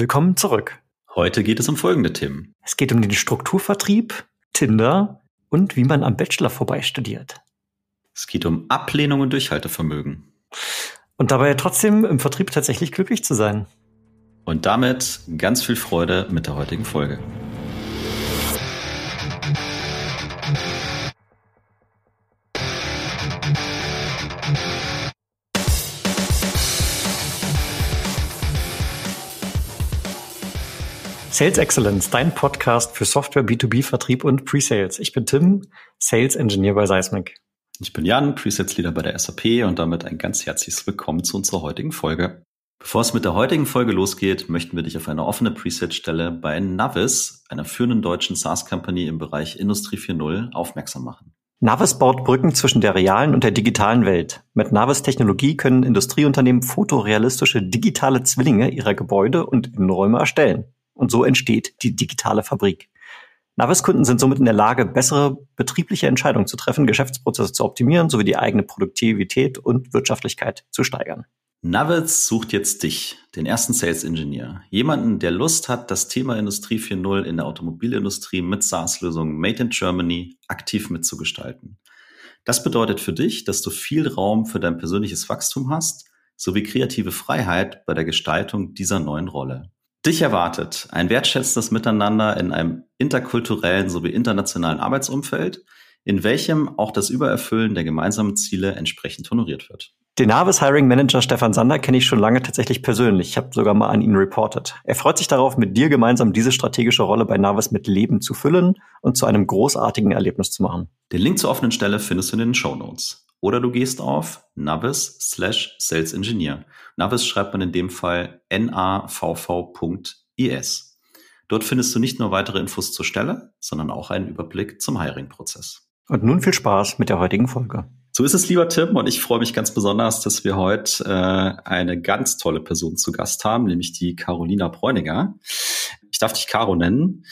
Willkommen zurück. Heute geht es um folgende Themen. Es geht um den Strukturvertrieb, Tinder und wie man am Bachelor vorbei studiert. Es geht um Ablehnung und Durchhaltevermögen. Und dabei trotzdem im Vertrieb tatsächlich glücklich zu sein. Und damit ganz viel Freude mit der heutigen Folge. Sales Excellence, dein Podcast für Software, B2B, Vertrieb und Pre-Sales. Ich bin Tim, Sales Engineer bei Seismic. Ich bin Jan, Presets Leader bei der SAP und damit ein ganz herzliches Willkommen zu unserer heutigen Folge. Bevor es mit der heutigen Folge losgeht, möchten wir dich auf eine offene Preset-Stelle bei Navis, einer führenden deutschen SaaS-Company im Bereich Industrie 4.0, aufmerksam machen. Navis baut Brücken zwischen der realen und der digitalen Welt. Mit Navis Technologie können Industrieunternehmen fotorealistische digitale Zwillinge ihrer Gebäude und Innenräume erstellen. Und so entsteht die digitale Fabrik. Navis-Kunden sind somit in der Lage, bessere betriebliche Entscheidungen zu treffen, Geschäftsprozesse zu optimieren sowie die eigene Produktivität und Wirtschaftlichkeit zu steigern. Navis sucht jetzt dich, den ersten Sales Engineer. Jemanden, der Lust hat, das Thema Industrie 4.0 in der Automobilindustrie mit SaaS-Lösungen Made in Germany aktiv mitzugestalten. Das bedeutet für dich, dass du viel Raum für dein persönliches Wachstum hast, sowie kreative Freiheit bei der Gestaltung dieser neuen Rolle. Dich erwartet ein wertschätzendes Miteinander in einem interkulturellen sowie internationalen Arbeitsumfeld, in welchem auch das Übererfüllen der gemeinsamen Ziele entsprechend honoriert wird. Den Navis Hiring Manager Stefan Sander kenne ich schon lange tatsächlich persönlich. Ich habe sogar mal an ihn reportet. Er freut sich darauf, mit dir gemeinsam diese strategische Rolle bei Navis mit Leben zu füllen und zu einem großartigen Erlebnis zu machen. Den Link zur offenen Stelle findest du in den Show Notes. Oder du gehst auf navis slash Sales Engineer. Navis schreibt man in dem Fall navv.is. Dort findest du nicht nur weitere Infos zur Stelle, sondern auch einen Überblick zum Hiring-Prozess. Und nun viel Spaß mit der heutigen Folge. So ist es, lieber Tim, und ich freue mich ganz besonders, dass wir heute äh, eine ganz tolle Person zu Gast haben, nämlich die Carolina Bräuniger. Ich darf dich Caro nennen.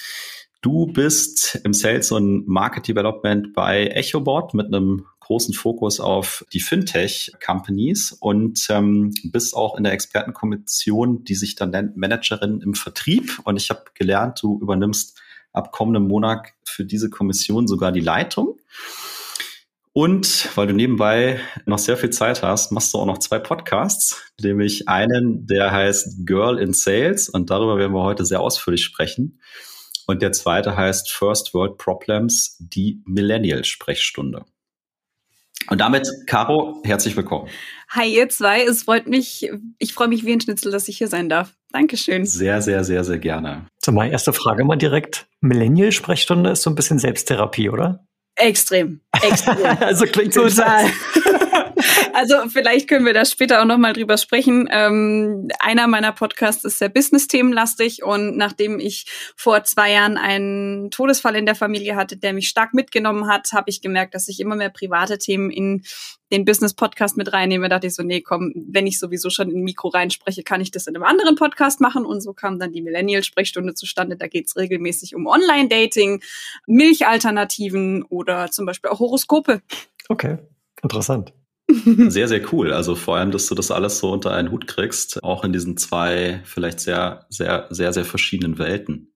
Du bist im Sales und Market Development bei EchoBot mit einem großen Fokus auf die Fintech-Companies und ähm, bist auch in der Expertenkommission, die sich dann nennt Managerin im Vertrieb. Und ich habe gelernt, du übernimmst ab kommendem Monat für diese Kommission sogar die Leitung. Und weil du nebenbei noch sehr viel Zeit hast, machst du auch noch zwei Podcasts, nämlich einen, der heißt Girl in Sales und darüber werden wir heute sehr ausführlich sprechen. Und der zweite heißt First World Problems, die Millennial-Sprechstunde. Und damit, Caro, herzlich willkommen. Hi, ihr zwei. Es freut mich, ich freue mich wie ein Schnitzel, dass ich hier sein darf. Dankeschön. Sehr, sehr, sehr, sehr gerne. So, meine erste Frage mal direkt. Millennial-Sprechstunde ist so ein bisschen Selbsttherapie, oder? Extrem. Extrem. also klingt total. Also vielleicht können wir da später auch noch mal drüber sprechen. Ähm, einer meiner Podcasts ist sehr Business-Themenlastig und nachdem ich vor zwei Jahren einen Todesfall in der Familie hatte, der mich stark mitgenommen hat, habe ich gemerkt, dass ich immer mehr private Themen in den Business-Podcast mit reinnehme. Da dachte ich so, nee, komm, wenn ich sowieso schon in Mikro reinspreche, kann ich das in einem anderen Podcast machen. Und so kam dann die Millennial-Sprechstunde zustande. Da geht es regelmäßig um Online-Dating, Milchalternativen oder zum Beispiel auch Horoskope. Okay, interessant. Sehr, sehr cool. Also vor allem, dass du das alles so unter einen Hut kriegst, auch in diesen zwei vielleicht sehr, sehr, sehr, sehr verschiedenen Welten.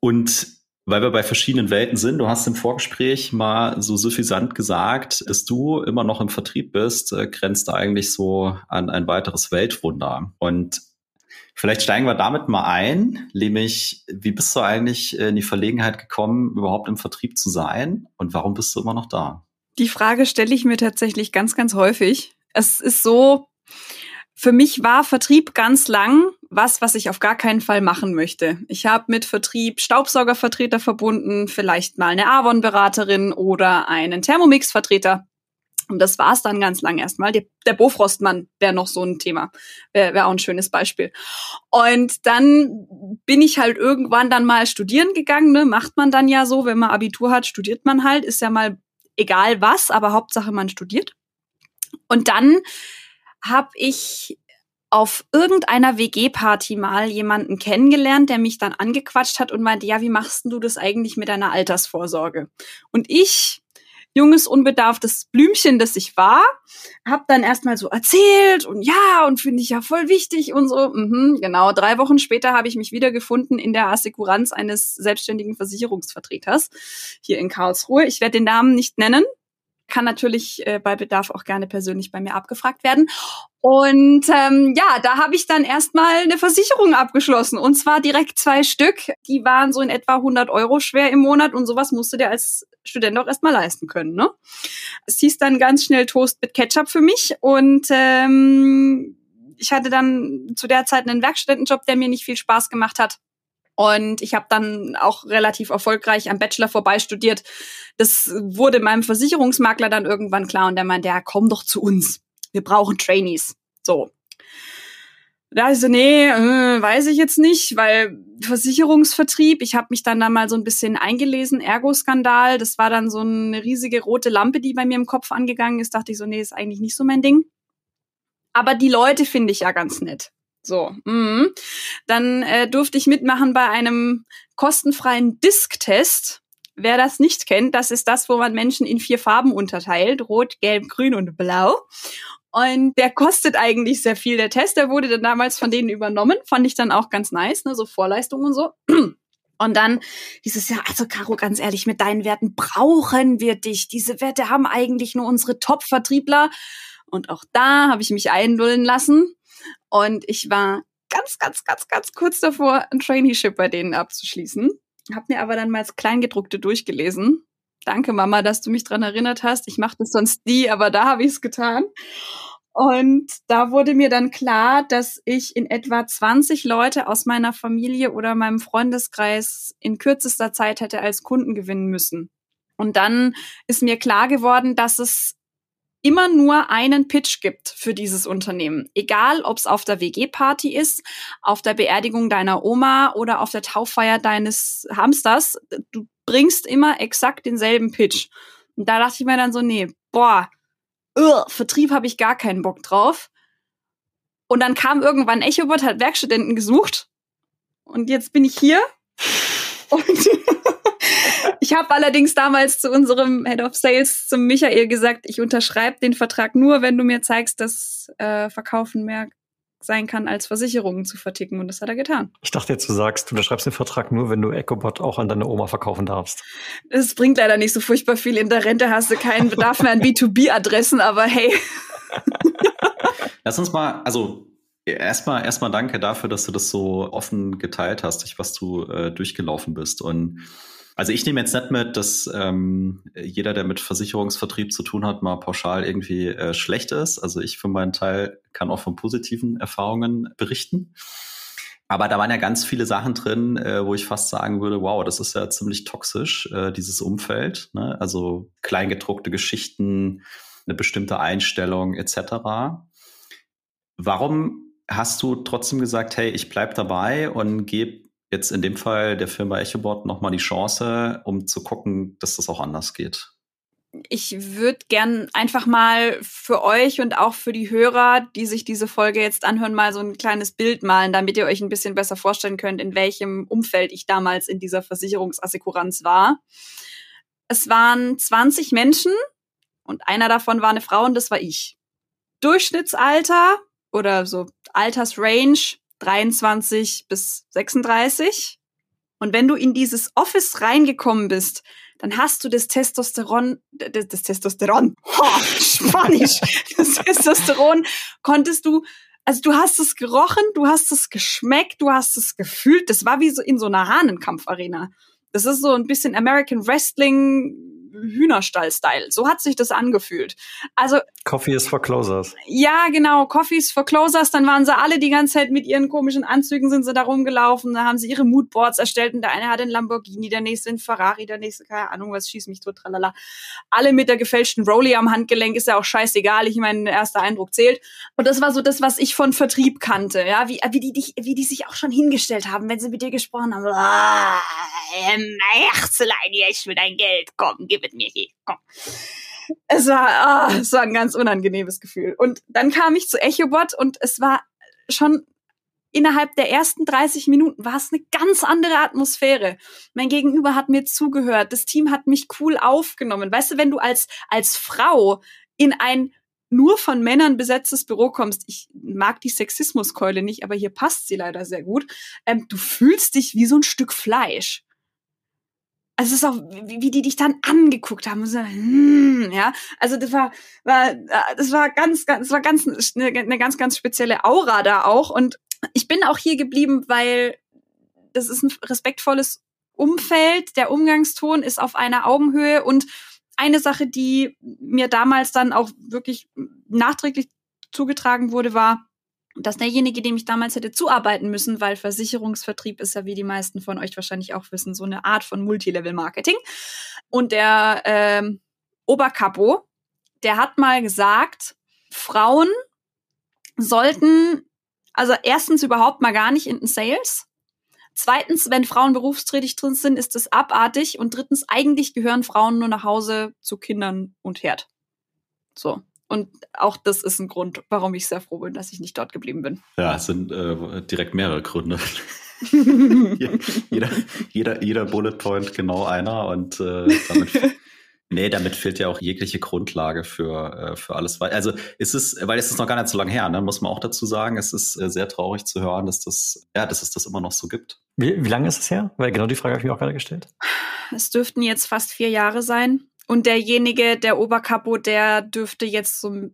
Und weil wir bei verschiedenen Welten sind, du hast im Vorgespräch mal so suffisant gesagt, dass du immer noch im Vertrieb bist, äh, grenzt eigentlich so an ein weiteres Weltwunder. Und vielleicht steigen wir damit mal ein, nämlich, wie bist du eigentlich in die Verlegenheit gekommen, überhaupt im Vertrieb zu sein und warum bist du immer noch da? Die Frage stelle ich mir tatsächlich ganz, ganz häufig. Es ist so, für mich war Vertrieb ganz lang was, was ich auf gar keinen Fall machen möchte. Ich habe mit Vertrieb Staubsaugervertreter verbunden, vielleicht mal eine Avon-Beraterin oder einen Thermomix-Vertreter. Und das war es dann ganz lang erstmal. Der, der Bofrostmann wäre noch so ein Thema, wäre wär auch ein schönes Beispiel. Und dann bin ich halt irgendwann dann mal studieren gegangen. Ne? Macht man dann ja so, wenn man Abitur hat, studiert man halt. Ist ja mal egal was, aber Hauptsache man studiert. Und dann habe ich auf irgendeiner WG-Party mal jemanden kennengelernt, der mich dann angequatscht hat und meinte, ja, wie machst du das eigentlich mit deiner Altersvorsorge? Und ich junges, unbedarftes Blümchen, das ich war. Hab dann erstmal so erzählt und ja, und finde ich ja voll wichtig und so. Mhm, genau, drei Wochen später habe ich mich wiedergefunden in der Assekuranz eines selbstständigen Versicherungsvertreters hier in Karlsruhe. Ich werde den Namen nicht nennen, kann natürlich äh, bei Bedarf auch gerne persönlich bei mir abgefragt werden. Und ähm, ja, da habe ich dann erstmal eine Versicherung abgeschlossen und zwar direkt zwei Stück. Die waren so in etwa 100 Euro schwer im Monat und sowas musste der als Student auch erstmal leisten können. Ne? Es hieß dann ganz schnell Toast mit Ketchup für mich und ähm, ich hatte dann zu der Zeit einen Werkstudentenjob, der mir nicht viel Spaß gemacht hat. Und ich habe dann auch relativ erfolgreich am Bachelor vorbei studiert. Das wurde meinem Versicherungsmakler dann irgendwann klar und der meinte, ja, komm doch zu uns. Wir brauchen Trainees. So. Da ich so, nee, äh, weiß ich jetzt nicht, weil Versicherungsvertrieb, ich habe mich dann da mal so ein bisschen eingelesen, Ergo-Skandal, das war dann so eine riesige rote Lampe, die bei mir im Kopf angegangen ist, dachte ich so, nee, ist eigentlich nicht so mein Ding. Aber die Leute finde ich ja ganz nett. So, mm. dann äh, durfte ich mitmachen bei einem kostenfreien Disk-Test. Wer das nicht kennt, das ist das, wo man Menschen in vier Farben unterteilt: Rot, Gelb, Grün und Blau. Und der kostet eigentlich sehr viel. Der Test, der wurde dann damals von denen übernommen, fand ich dann auch ganz nice, ne, so Vorleistungen und so. Und dann dieses Jahr, also Caro, ganz ehrlich, mit deinen Werten brauchen wir dich. Diese Werte haben eigentlich nur unsere Top-Vertriebler. Und auch da habe ich mich einlullen lassen. Und ich war ganz, ganz, ganz, ganz kurz davor, ein Traineeship bei denen abzuschließen. Hab mir aber dann mal das Kleingedruckte durchgelesen. Danke, Mama, dass du mich dran erinnert hast. Ich mache das sonst nie, aber da habe ich es getan. Und da wurde mir dann klar, dass ich in etwa 20 Leute aus meiner Familie oder meinem Freundeskreis in kürzester Zeit hätte als Kunden gewinnen müssen. Und dann ist mir klar geworden, dass es immer nur einen Pitch gibt für dieses Unternehmen. Egal, ob es auf der WG-Party ist, auf der Beerdigung deiner Oma oder auf der Tauffeier deines Hamsters. Du bringst immer exakt denselben Pitch. Und da dachte ich mir dann so, nee, boah, ugh, Vertrieb habe ich gar keinen Bock drauf. Und dann kam irgendwann Echobot, hat Werkstudenten gesucht. Und jetzt bin ich hier. Und ich habe allerdings damals zu unserem Head of Sales, zum Michael, gesagt, ich unterschreibe den Vertrag nur, wenn du mir zeigst, dass äh, Verkaufen mehr sein kann, als Versicherungen zu verticken. Und das hat er getan. Ich dachte jetzt, du sagst, du unterschreibst den Vertrag nur, wenn du EcoBot auch an deine Oma verkaufen darfst. Das bringt leider nicht so furchtbar viel. In der Rente hast du keinen Bedarf mehr an B2B-Adressen, aber hey. Lass uns mal, also erstmal erstmal danke dafür, dass du das so offen geteilt hast, was du äh, durchgelaufen bist. Und also ich nehme jetzt nicht mit, dass ähm, jeder, der mit Versicherungsvertrieb zu tun hat, mal pauschal irgendwie äh, schlecht ist. Also ich für meinen Teil kann auch von positiven Erfahrungen berichten. Aber da waren ja ganz viele Sachen drin, äh, wo ich fast sagen würde, wow, das ist ja ziemlich toxisch, äh, dieses Umfeld. Ne? Also kleingedruckte Geschichten, eine bestimmte Einstellung etc. Warum hast du trotzdem gesagt, hey, ich bleib dabei und gebe jetzt in dem Fall der Firma EchoBot nochmal die Chance, um zu gucken, dass das auch anders geht? Ich würde gern einfach mal für euch und auch für die Hörer, die sich diese Folge jetzt anhören, mal so ein kleines Bild malen, damit ihr euch ein bisschen besser vorstellen könnt, in welchem Umfeld ich damals in dieser Versicherungsassekuranz war. Es waren 20 Menschen und einer davon war eine Frau und das war ich. Durchschnittsalter oder so Altersrange 23 bis 36. Und wenn du in dieses Office reingekommen bist, dann hast du das Testosteron, das, das Testosteron, oh, Spanisch, das Testosteron konntest du, also du hast es gerochen, du hast es geschmeckt, du hast es gefühlt. Das war wie so in so einer Hahnenkampfarena. Das ist so ein bisschen American Wrestling Hühnerstall-Style. So hat sich das angefühlt. Also Coffee is for Closers. Ja, genau. Coffee is for Closers. Dann waren sie alle die ganze Zeit mit ihren komischen Anzügen sind sie da rumgelaufen. Da haben sie ihre Moodboards erstellt und der eine hat einen Lamborghini, der nächste einen Ferrari, der nächste keine Ahnung was schießt mich tot, tralala. Alle mit der gefälschten Rolli am Handgelenk ist ja auch scheißegal. Ich meine, der erste Eindruck zählt. Und das war so das, was ich von Vertrieb kannte. Ja, wie wie die dich, wie die sich auch schon hingestellt haben, wenn sie mit dir gesprochen haben. Ah, Herzlein, ich will dein Geld. Komm, gib mit mir hier, komm. Es war, oh, es war ein ganz unangenehmes Gefühl. Und dann kam ich zu EchoBot und es war schon innerhalb der ersten 30 Minuten war es eine ganz andere Atmosphäre. Mein Gegenüber hat mir zugehört, das Team hat mich cool aufgenommen. Weißt du, wenn du als, als Frau in ein nur von Männern besetztes Büro kommst, ich mag die Sexismuskeule nicht, aber hier passt sie leider sehr gut, ähm, du fühlst dich wie so ein Stück Fleisch. Also es ist auch, wie, wie die dich dann angeguckt haben. So, hm, ja, also das war, war, äh, das war ganz, ganz, war ganz eine, eine ganz, ganz spezielle Aura da auch. Und ich bin auch hier geblieben, weil das ist ein respektvolles Umfeld. Der Umgangston ist auf einer Augenhöhe und eine Sache, die mir damals dann auch wirklich nachträglich zugetragen wurde, war, dass derjenige, dem ich damals hätte zuarbeiten müssen, weil Versicherungsvertrieb ist ja, wie die meisten von euch wahrscheinlich auch wissen, so eine Art von Multilevel-Marketing. Und der ähm, Oberkapo, der hat mal gesagt, Frauen sollten also erstens überhaupt mal gar nicht in den Sales. Zweitens, wenn Frauen berufstätig drin sind, ist das abartig. Und drittens, eigentlich gehören Frauen nur nach Hause zu Kindern und Herd. So. Und auch das ist ein Grund, warum ich sehr froh bin, dass ich nicht dort geblieben bin. Ja, es sind äh, direkt mehrere Gründe. jeder, jeder, jeder Bullet Point genau einer und äh, damit Nee, damit fehlt ja auch jegliche Grundlage für, äh, für alles. Also ist es, weil es ist noch gar nicht so lange her, ne, muss man auch dazu sagen. Es ist äh, sehr traurig zu hören, dass das, ja, dass es das immer noch so gibt. Wie, wie lange ist es her? Weil genau die Frage habe ich mir auch gerade gestellt. Es dürften jetzt fast vier Jahre sein. Und derjenige, der Oberkapo, der dürfte jetzt so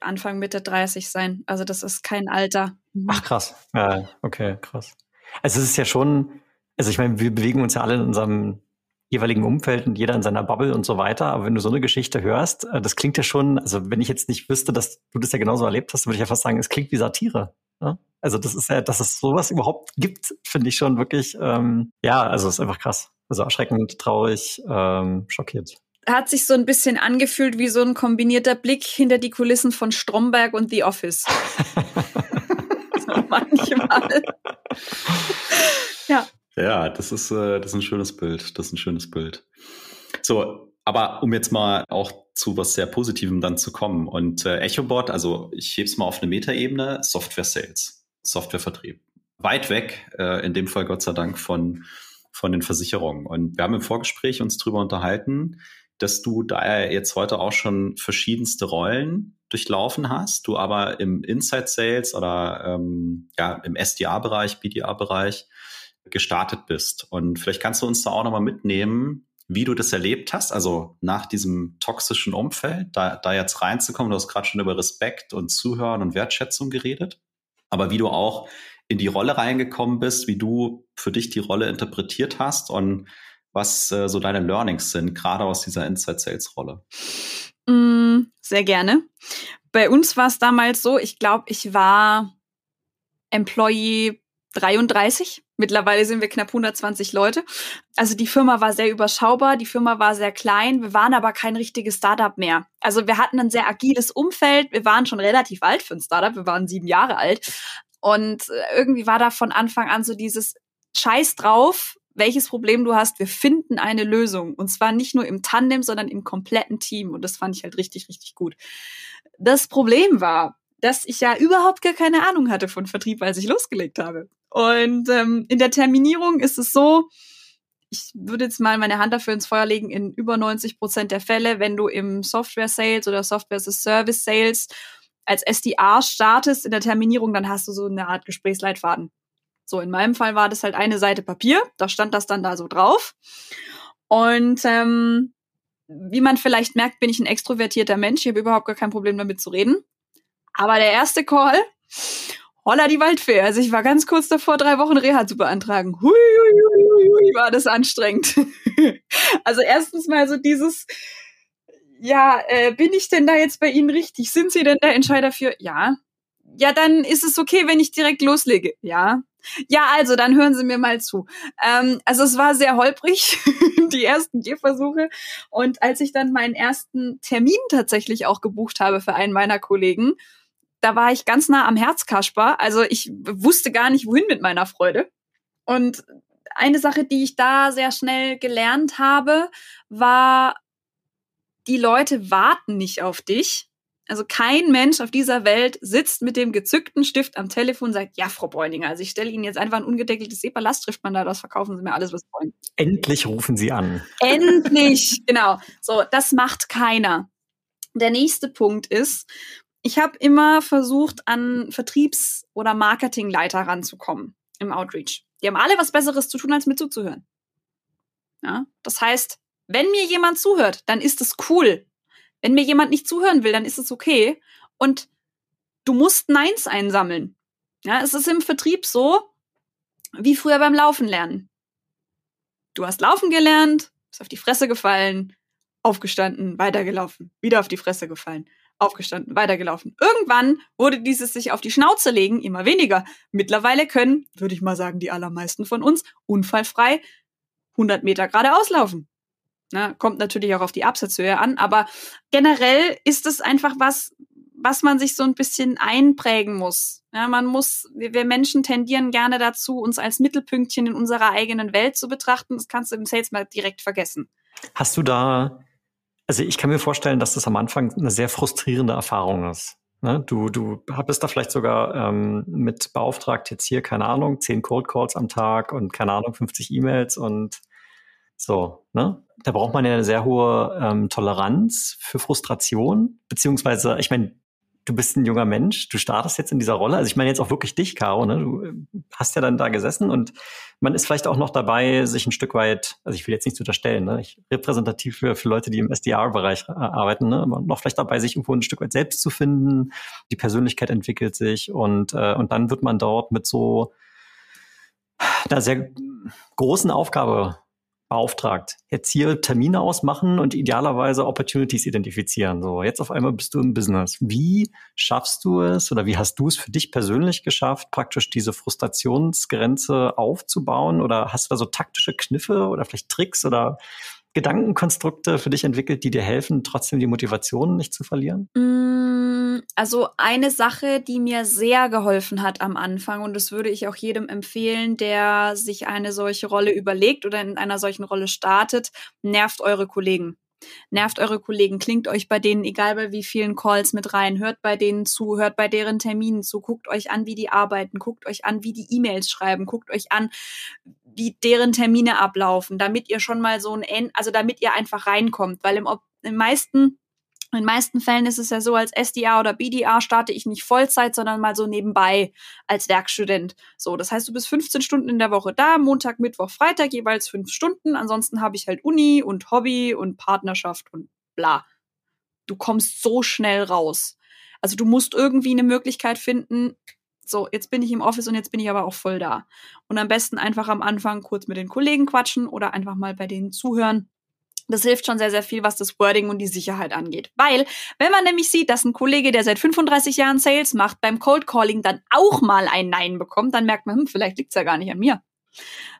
Anfang Mitte 30 sein. Also das ist kein Alter. Mhm. Ach krass. Ja, okay, krass. Also es ist ja schon, also ich meine, wir bewegen uns ja alle in unserem jeweiligen Umfeld und jeder in seiner Bubble und so weiter. Aber wenn du so eine Geschichte hörst, äh, das klingt ja schon, also wenn ich jetzt nicht wüsste, dass du das ja genauso erlebt hast, würde ich ja fast sagen, es klingt wie Satire. Ne? Also das ist ja, dass es sowas überhaupt gibt, finde ich schon wirklich, ähm, ja, also ist einfach krass. Also erschreckend, traurig, ähm, schockiert hat sich so ein bisschen angefühlt wie so ein kombinierter Blick hinter die Kulissen von Stromberg und The Office. so manchmal. ja. Ja, das ist, äh, das ist ein schönes Bild. Das ist ein schönes Bild. So, aber um jetzt mal auch zu was sehr Positivem dann zu kommen. Und äh, EchoBot, also ich hebe es mal auf eine Metaebene, Software Sales, Softwarevertrieb. Weit weg, äh, in dem Fall Gott sei Dank von, von den Versicherungen. Und wir haben im Vorgespräch uns drüber unterhalten, dass du da jetzt heute auch schon verschiedenste Rollen durchlaufen hast, du aber im Inside Sales oder ähm, ja, im SDA-Bereich, BDA-Bereich gestartet bist. Und vielleicht kannst du uns da auch nochmal mitnehmen, wie du das erlebt hast, also nach diesem toxischen Umfeld, da, da jetzt reinzukommen. Du hast gerade schon über Respekt und Zuhören und Wertschätzung geredet, aber wie du auch in die Rolle reingekommen bist, wie du für dich die Rolle interpretiert hast und was äh, so deine Learnings sind, gerade aus dieser Inside Sales Rolle. Mm, sehr gerne. Bei uns war es damals so, ich glaube, ich war Employee 33. Mittlerweile sind wir knapp 120 Leute. Also die Firma war sehr überschaubar, die Firma war sehr klein, wir waren aber kein richtiges Startup mehr. Also wir hatten ein sehr agiles Umfeld, wir waren schon relativ alt für ein Startup, wir waren sieben Jahre alt. Und äh, irgendwie war da von Anfang an so dieses Scheiß drauf, welches Problem du hast, wir finden eine Lösung. Und zwar nicht nur im Tandem, sondern im kompletten Team. Und das fand ich halt richtig, richtig gut. Das Problem war, dass ich ja überhaupt gar keine Ahnung hatte von Vertrieb, als ich losgelegt habe. Und ähm, in der Terminierung ist es so, ich würde jetzt mal meine Hand dafür ins Feuer legen, in über 90 Prozent der Fälle, wenn du im Software Sales oder Software as a Service Sales als SDA startest in der Terminierung, dann hast du so eine Art Gesprächsleitfaden. So, in meinem Fall war das halt eine Seite Papier, da stand das dann da so drauf. Und ähm, wie man vielleicht merkt, bin ich ein extrovertierter Mensch. Ich habe überhaupt gar kein Problem damit zu reden. Aber der erste Call, holla die Waldfee. Also ich war ganz kurz davor, drei Wochen Reha zu beantragen. Hui, hui, hui, hui, war das anstrengend. also erstens mal so dieses, ja, äh, bin ich denn da jetzt bei Ihnen richtig? Sind Sie denn der Entscheider für? Ja. Ja, dann ist es okay, wenn ich direkt loslege. Ja. Ja, also dann hören Sie mir mal zu. Ähm, also es war sehr holprig, die ersten Gehversuche. Und als ich dann meinen ersten Termin tatsächlich auch gebucht habe für einen meiner Kollegen, da war ich ganz nah am Herzkasper. Also ich wusste gar nicht, wohin mit meiner Freude. Und eine Sache, die ich da sehr schnell gelernt habe, war, die Leute warten nicht auf dich, Also kein Mensch auf dieser Welt sitzt mit dem gezückten Stift am Telefon und sagt, ja, Frau Bräuninger, also ich stelle Ihnen jetzt einfach ein ungedeckeltes SEPA-Lastschriftmandat aus, verkaufen Sie mir alles, was Sie wollen. Endlich rufen Sie an. Endlich, genau. So, das macht keiner. Der nächste Punkt ist, ich habe immer versucht, an Vertriebs- oder Marketingleiter ranzukommen im Outreach. Die haben alle was Besseres zu tun, als mir zuzuhören. Ja? Das heißt, wenn mir jemand zuhört, dann ist es cool. Wenn mir jemand nicht zuhören will, dann ist es okay. Und du musst Neins einsammeln. Ja, es ist im Vertrieb so, wie früher beim Laufen lernen. Du hast laufen gelernt, bist auf die Fresse gefallen, aufgestanden, weitergelaufen, wieder auf die Fresse gefallen, aufgestanden, weitergelaufen. Irgendwann wurde dieses sich auf die Schnauze legen immer weniger. Mittlerweile können, würde ich mal sagen, die allermeisten von uns unfallfrei 100 Meter geradeaus laufen. Na, kommt natürlich auch auf die Absatzhöhe an, aber generell ist es einfach was, was man sich so ein bisschen einprägen muss. Ja, man muss, wir, wir Menschen tendieren gerne dazu, uns als Mittelpünktchen in unserer eigenen Welt zu betrachten. Das kannst du im Sales mal direkt vergessen. Hast du da, also ich kann mir vorstellen, dass das am Anfang eine sehr frustrierende Erfahrung ist. Ne? Du, du bist da vielleicht sogar ähm, mit beauftragt, jetzt hier, keine Ahnung, zehn Cold Calls am Tag und keine Ahnung, 50 E-Mails und so, ne? Da braucht man ja eine sehr hohe ähm, Toleranz für Frustration, beziehungsweise, ich meine, du bist ein junger Mensch, du startest jetzt in dieser Rolle. Also ich meine jetzt auch wirklich dich, Caro, ne? Du äh, hast ja dann da gesessen und man ist vielleicht auch noch dabei, sich ein Stück weit, also ich will jetzt nichts unterstellen, ne? Ich repräsentativ für, für Leute, die im SDR-Bereich äh, arbeiten, ne? Aber noch vielleicht dabei, sich irgendwo ein Stück weit selbst zu finden. Die Persönlichkeit entwickelt sich und, äh, und dann wird man dort mit so einer sehr großen Aufgabe beauftragt. Jetzt hier Termine ausmachen und idealerweise Opportunities identifizieren. So, jetzt auf einmal bist du im Business. Wie schaffst du es oder wie hast du es für dich persönlich geschafft, praktisch diese Frustrationsgrenze aufzubauen? Oder hast du da so taktische Kniffe oder vielleicht Tricks oder Gedankenkonstrukte für dich entwickelt, die dir helfen, trotzdem die Motivation nicht zu verlieren? Mm, also eine Sache, die mir sehr geholfen hat am Anfang, und das würde ich auch jedem empfehlen, der sich eine solche Rolle überlegt oder in einer solchen Rolle startet, nervt eure Kollegen. Nervt eure Kollegen, klingt euch bei denen, egal bei wie vielen Calls mit rein, hört bei denen zu, hört bei deren Terminen zu, guckt euch an, wie die arbeiten, guckt euch an, wie die E-Mails schreiben, guckt euch an, wie deren Termine ablaufen, damit ihr schon mal so ein also damit ihr einfach reinkommt, weil im, im meisten in den meisten Fällen ist es ja so, als SDA oder BDA starte ich nicht Vollzeit, sondern mal so nebenbei als Werkstudent. So, das heißt, du bist 15 Stunden in der Woche da, Montag, Mittwoch, Freitag jeweils fünf Stunden. Ansonsten habe ich halt Uni und Hobby und Partnerschaft und bla. Du kommst so schnell raus. Also du musst irgendwie eine Möglichkeit finden, so, jetzt bin ich im Office und jetzt bin ich aber auch voll da. Und am besten einfach am Anfang kurz mit den Kollegen quatschen oder einfach mal bei denen zuhören. Das hilft schon sehr, sehr viel, was das Wording und die Sicherheit angeht. Weil, wenn man nämlich sieht, dass ein Kollege, der seit 35 Jahren Sales macht, beim Cold Calling dann auch mal ein Nein bekommt, dann merkt man, hm, vielleicht liegt's ja gar nicht an mir.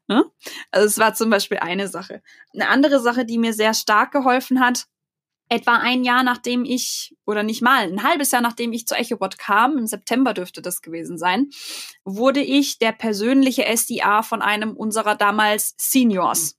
Ne? Also es war zum Beispiel eine Sache. Eine andere Sache, die mir sehr stark geholfen hat, etwa ein Jahr nachdem ich, oder nicht mal, ein halbes Jahr nachdem ich zu EchoBot kam, im September dürfte das gewesen sein, wurde ich der persönliche SDA von einem unserer damals Seniors.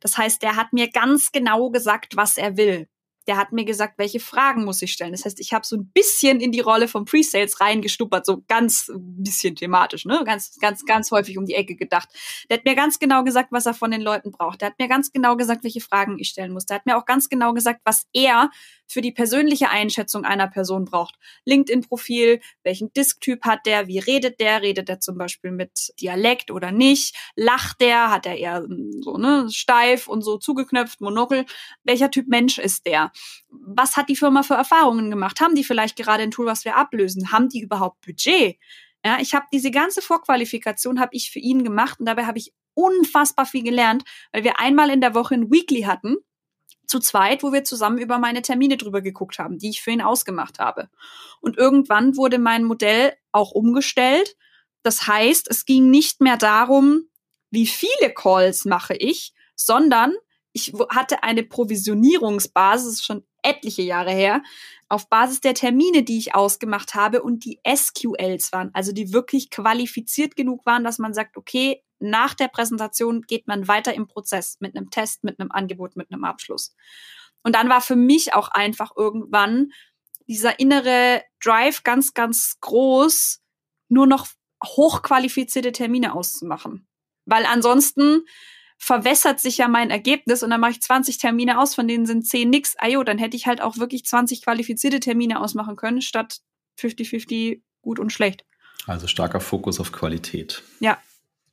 Das heißt, der hat mir ganz genau gesagt, was er will der hat mir gesagt, welche Fragen muss ich stellen. Das heißt, ich habe so ein bisschen in die Rolle von Pre-Sales reingestuppert, so ganz bisschen thematisch, ne? Ganz, ganz, ganz häufig um die Ecke gedacht. Der hat mir ganz genau gesagt, was er von den Leuten braucht. Der hat mir ganz genau gesagt, welche Fragen ich stellen muss. Der hat mir auch ganz genau gesagt, was er für die persönliche Einschätzung einer Person braucht. LinkedIn-Profil, welchen Disktyp hat der, wie redet der, redet er zum Beispiel mit Dialekt oder nicht, lacht der, hat er eher so ne steif und so zugeknöpft, Monokel, welcher Typ Mensch ist der? Was hat die Firma für Erfahrungen gemacht? Haben die vielleicht gerade ein Tool, was wir ablösen? Haben die überhaupt Budget? Ja, ich habe diese ganze Vorqualifikation habe ich für ihn gemacht und dabei habe ich unfassbar viel gelernt, weil wir einmal in der Woche ein Weekly hatten zu zweit, wo wir zusammen über meine Termine drüber geguckt haben, die ich für ihn ausgemacht habe. Und irgendwann wurde mein Modell auch umgestellt. Das heißt, es ging nicht mehr darum, wie viele Calls mache ich, sondern ich hatte eine Provisionierungsbasis schon etliche Jahre her, auf Basis der Termine, die ich ausgemacht habe und die SQLs waren, also die wirklich qualifiziert genug waren, dass man sagt, okay, nach der Präsentation geht man weiter im Prozess mit einem Test, mit einem Angebot, mit einem Abschluss. Und dann war für mich auch einfach irgendwann dieser innere Drive ganz, ganz groß, nur noch hochqualifizierte Termine auszumachen. Weil ansonsten verwässert sich ja mein Ergebnis und dann mache ich 20 Termine aus, von denen sind 10 nix. Ajo, dann hätte ich halt auch wirklich 20 qualifizierte Termine ausmachen können, statt 50-50 gut und schlecht. Also starker Fokus auf Qualität. Ja.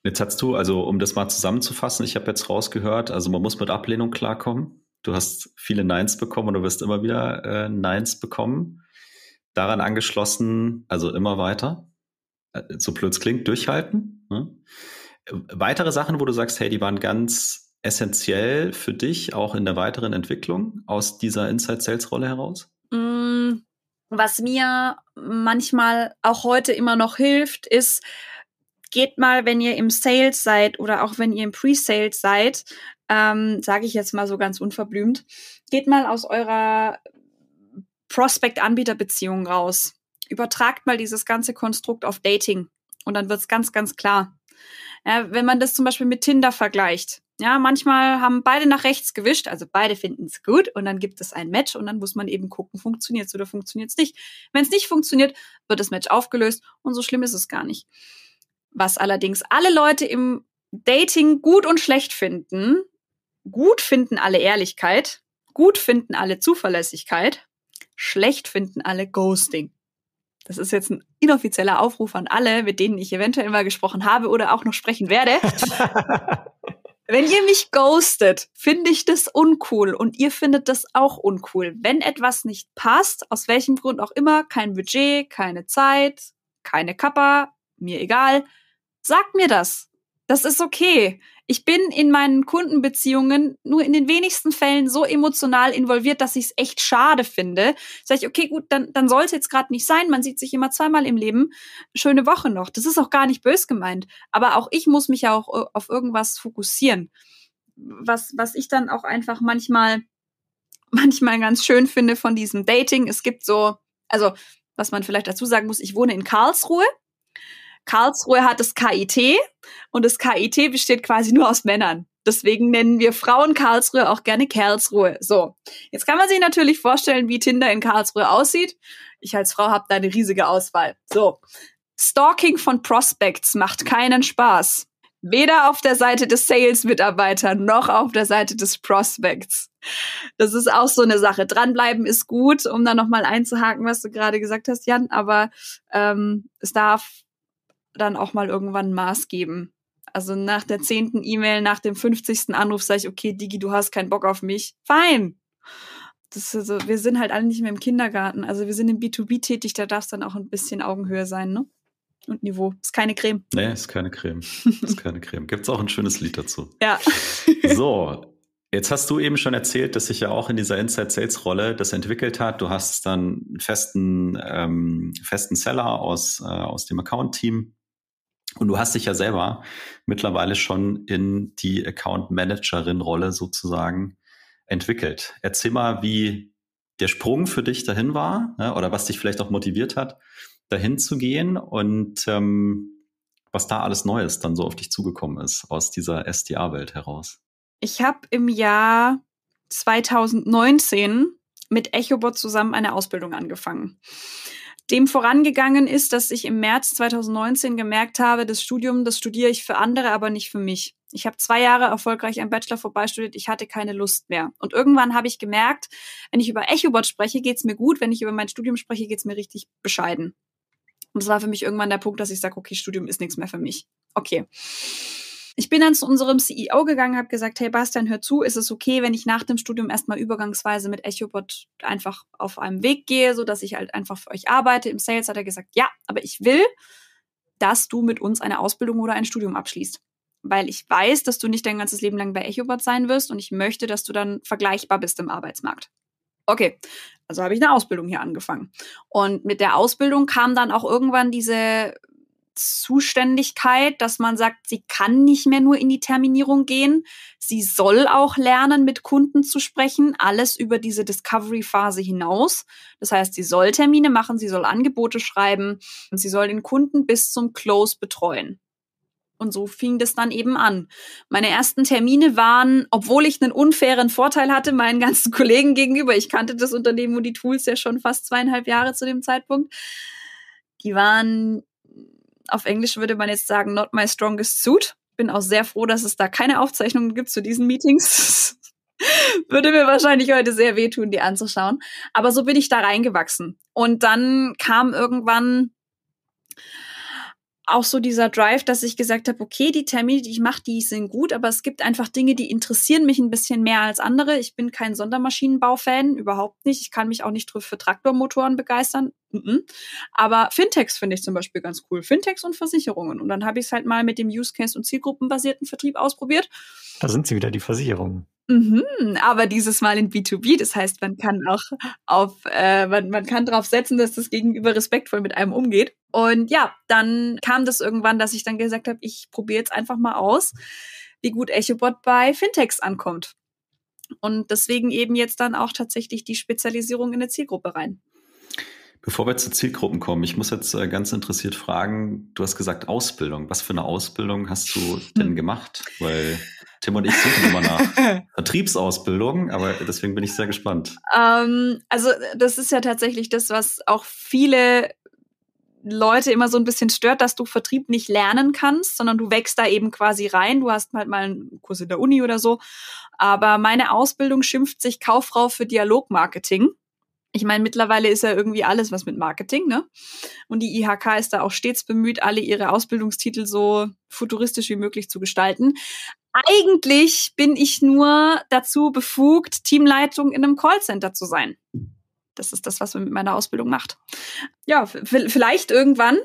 Jetzt hast du, also um das mal zusammenzufassen, ich habe jetzt rausgehört, also man muss mit Ablehnung klarkommen. Du hast viele Neins bekommen und du wirst immer wieder äh, Neins bekommen. Daran angeschlossen, also immer weiter, äh, so blöd es klingt, durchhalten. Ne? Weitere Sachen, wo du sagst, hey, die waren ganz essentiell für dich, auch in der weiteren Entwicklung aus dieser Inside Sales Rolle heraus? Mm, was mir manchmal auch heute immer noch hilft, ist, geht mal, wenn ihr im Sales seid oder auch wenn ihr im Pre-Sales seid, ähm, sage ich jetzt mal so ganz unverblümt, geht mal aus eurer Prospect-Anbieter-Beziehung raus. Übertragt mal dieses ganze Konstrukt auf Dating und dann wird's ganz, ganz klar. Ja, wenn man das zum Beispiel mit Tinder vergleicht. Ja, manchmal haben beide nach rechts gewischt, also beide finden es gut und dann gibt es ein Match und dann muss man eben gucken, funktioniert es oder funktioniert es nicht. Wenn es nicht funktioniert, wird das Match aufgelöst und so schlimm ist es gar nicht. Was allerdings alle Leute im Dating gut und schlecht finden, gut finden alle Ehrlichkeit, gut finden alle Zuverlässigkeit, schlecht finden alle Ghosting. Das ist jetzt ein inoffizieller Aufruf an alle, mit denen ich eventuell mal gesprochen habe oder auch noch sprechen werde. Wenn ihr mich ghostet, finde ich das uncool und ihr findet das auch uncool. Wenn etwas nicht passt, aus welchem Grund auch immer, kein Budget, keine Zeit, keine Kappa, mir egal, sagt mir das. Das ist okay. Ich bin in meinen Kundenbeziehungen nur in den wenigsten Fällen so emotional involviert, dass ich es echt schade finde. Sag ich, okay, gut, dann, dann soll es jetzt gerade nicht sein. Man sieht sich immer zweimal im Leben. Schöne Woche noch. Das ist auch gar nicht bös gemeint. Aber auch ich muss mich ja auch äh, auf irgendwas fokussieren. Was, was ich dann auch einfach manchmal, manchmal ganz schön finde von diesem Dating. Es gibt so, also, was man vielleicht dazu sagen muss, ich wohne in Karlsruhe. Karlsruhe hat das KIT und das KIT besteht quasi nur aus Männern. Deswegen nennen wir Frauen Karlsruhe auch gerne Karlsruhe. So, jetzt kann man sich natürlich vorstellen, wie Tinder in Karlsruhe aussieht. Ich als Frau habe da eine riesige Auswahl. So, Stalking von Prospects macht keinen Spaß. Weder auf der Seite des Sales-Mitarbeiters noch auf der Seite des Prospects. Das ist auch so eine Sache. Dranbleiben ist gut, um da nochmal einzuhaken, was du gerade gesagt hast, Jan. Aber ähm, es darf dann auch mal irgendwann ein Maß geben. Also nach der zehnten E-Mail, nach dem fünfzigsten Anruf sage ich, okay, Digi, du hast keinen Bock auf mich. Fein. Das ist also, wir sind halt alle nicht mehr im Kindergarten. Also wir sind im B2B tätig, da darf es dann auch ein bisschen Augenhöhe sein, ne? Und Niveau. Ist keine Creme. Nee, ist keine Creme. Ist keine Creme. Gibt's auch ein schönes Lied dazu. Ja. so, Jetzt hast du eben schon erzählt, dass sich ja auch in dieser Inside Sales Rolle das entwickelt hat. Du hast dann einen festen, ähm, festen Seller aus, äh, aus dem Account Team und du hast dich ja selber mittlerweile schon in die Account Managerin Rolle sozusagen entwickelt. Erzähl mal, wie der Sprung für dich dahin war ne, oder was dich vielleicht auch motiviert hat, dahin zu gehen und ähm, was da alles Neues dann so auf dich zugekommen ist aus dieser SDA-Welt heraus. Ich habe im Jahr 2019 mit EchoBot zusammen eine Ausbildung angefangen. Dem vorangegangen ist, dass ich im März 2019 gemerkt habe, das Studium, das studiere ich für andere, aber nicht für mich. Ich habe zwei Jahre erfolgreich am Bachelor vorbeistudiert, ich hatte keine Lust mehr. Und irgendwann habe ich gemerkt, wenn ich über EchoBot spreche, geht's mir gut, wenn ich über mein Studium spreche, geht's mir richtig bescheiden. Und das war für mich irgendwann der Punkt, dass ich sage, okay, Studium ist nichts mehr für mich. Okay. Ich bin dann zu unserem CEO gegangen, habe gesagt, hey Bastian, hör zu, ist es okay, wenn ich nach dem Studium erstmal übergangsweise mit EchoBot einfach auf einem Weg gehe, so dass ich halt einfach für euch arbeite. Im Sales hat er gesagt, ja, aber ich will, dass du mit uns eine Ausbildung oder ein Studium abschließt. Weil ich weiß, dass du nicht dein ganzes Leben lang bei EchoBot sein wirst und ich möchte, dass du dann vergleichbar bist im Arbeitsmarkt. Okay, also habe ich eine Ausbildung hier angefangen. Und mit der Ausbildung kam dann auch irgendwann diese Zuständigkeit, dass man sagt, sie kann nicht mehr nur in die Terminierung gehen. Sie soll auch lernen, mit Kunden zu sprechen, alles über diese Discovery-Phase hinaus. Das heißt, sie soll Termine machen, sie soll Angebote schreiben und sie soll den Kunden bis zum Close betreuen. Und so fing das dann eben an. Meine ersten Termine waren, obwohl ich einen unfairen Vorteil hatte, meinen ganzen Kollegen gegenüber. Ich kannte das Unternehmen und die Tools ja schon fast zweieinhalb Jahre zu dem Zeitpunkt. Die waren, auf Englisch würde man jetzt sagen, not my strongest suit. Bin auch sehr froh, dass es da keine Aufzeichnungen gibt zu diesen Meetings. würde mir wahrscheinlich heute sehr wehtun, die anzuschauen. Aber so bin ich da reingewachsen. Und dann kam irgendwann auch so dieser Drive, dass ich gesagt habe, okay, die Termine, die ich mache, die sind gut, aber es gibt einfach Dinge, die interessieren mich ein bisschen mehr als andere. Ich bin kein Sondermaschinenbau-Fan, überhaupt nicht. Ich kann mich auch nicht für Traktormotoren begeistern. Aber Fintechs finde ich zum Beispiel ganz cool. Fintechs und Versicherungen. Und dann habe ich es halt mal mit dem Use Case und Zielgruppenbasierten Vertrieb ausprobiert. Da sind sie wieder, die Versicherungen. Mhm, aber dieses Mal in B2B, das heißt, man kann auch auf, äh, man, man kann darauf setzen, dass das Gegenüber respektvoll mit einem umgeht. Und ja, dann kam das irgendwann, dass ich dann gesagt habe, ich probiere jetzt einfach mal aus, wie gut EchoBot bei Fintechs ankommt. Und deswegen eben jetzt dann auch tatsächlich die Spezialisierung in eine Zielgruppe rein. Bevor wir zu Zielgruppen kommen, ich muss jetzt äh, ganz interessiert fragen, du hast gesagt Ausbildung. Was für eine Ausbildung hast du denn hm. gemacht? Weil Tim und ich suchen immer nach Vertriebsausbildung, aber deswegen bin ich sehr gespannt. Ähm, also das ist ja tatsächlich das, was auch viele Leute immer so ein bisschen stört, dass du Vertrieb nicht lernen kannst, sondern du wächst da eben quasi rein. Du hast halt mal einen Kurs in der Uni oder so. Aber meine Ausbildung schimpft sich Kauffrau für Dialogmarketing. Ich meine, mittlerweile ist ja irgendwie alles was mit Marketing, ne? Und die IHK ist da auch stets bemüht, alle ihre Ausbildungstitel so futuristisch wie möglich zu gestalten. Eigentlich bin ich nur dazu befugt, Teamleitung in einem Callcenter zu sein. Das ist das, was man mit meiner Ausbildung macht. Ja, vielleicht irgendwann.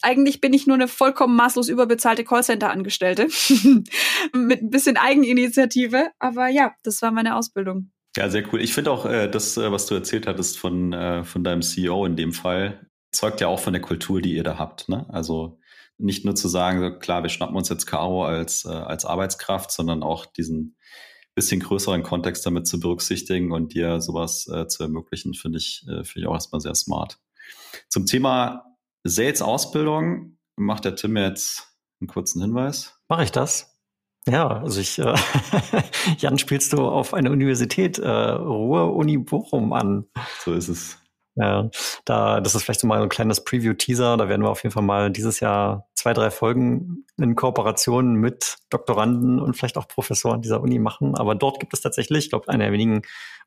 Eigentlich bin ich nur eine vollkommen maßlos überbezahlte Callcenter-Angestellte. mit ein bisschen Eigeninitiative. Aber ja, das war meine Ausbildung. Ja, sehr cool. Ich finde auch, äh, das, äh, was du erzählt hattest von, äh, von deinem CEO in dem Fall, zeugt ja auch von der Kultur, die ihr da habt. Ne? Also nicht nur zu sagen, klar, wir schnappen uns jetzt Caro als, äh, als Arbeitskraft, sondern auch diesen bisschen größeren Kontext damit zu berücksichtigen und dir sowas äh, zu ermöglichen, finde ich, äh, finde ich auch erstmal sehr smart. Zum Thema Sales-Ausbildung macht der Tim jetzt einen kurzen Hinweis. Mache ich das? Ja, also ich, äh, Jan, spielst du auf eine Universität, äh, Ruhr-Uni Bochum an. So ist es. Ja, da, das ist vielleicht so mal ein kleines Preview-Teaser. Da werden wir auf jeden Fall mal dieses Jahr zwei, drei Folgen in Kooperation mit Doktoranden und vielleicht auch Professoren dieser Uni machen. Aber dort gibt es tatsächlich, ich glaube, eine der wenigen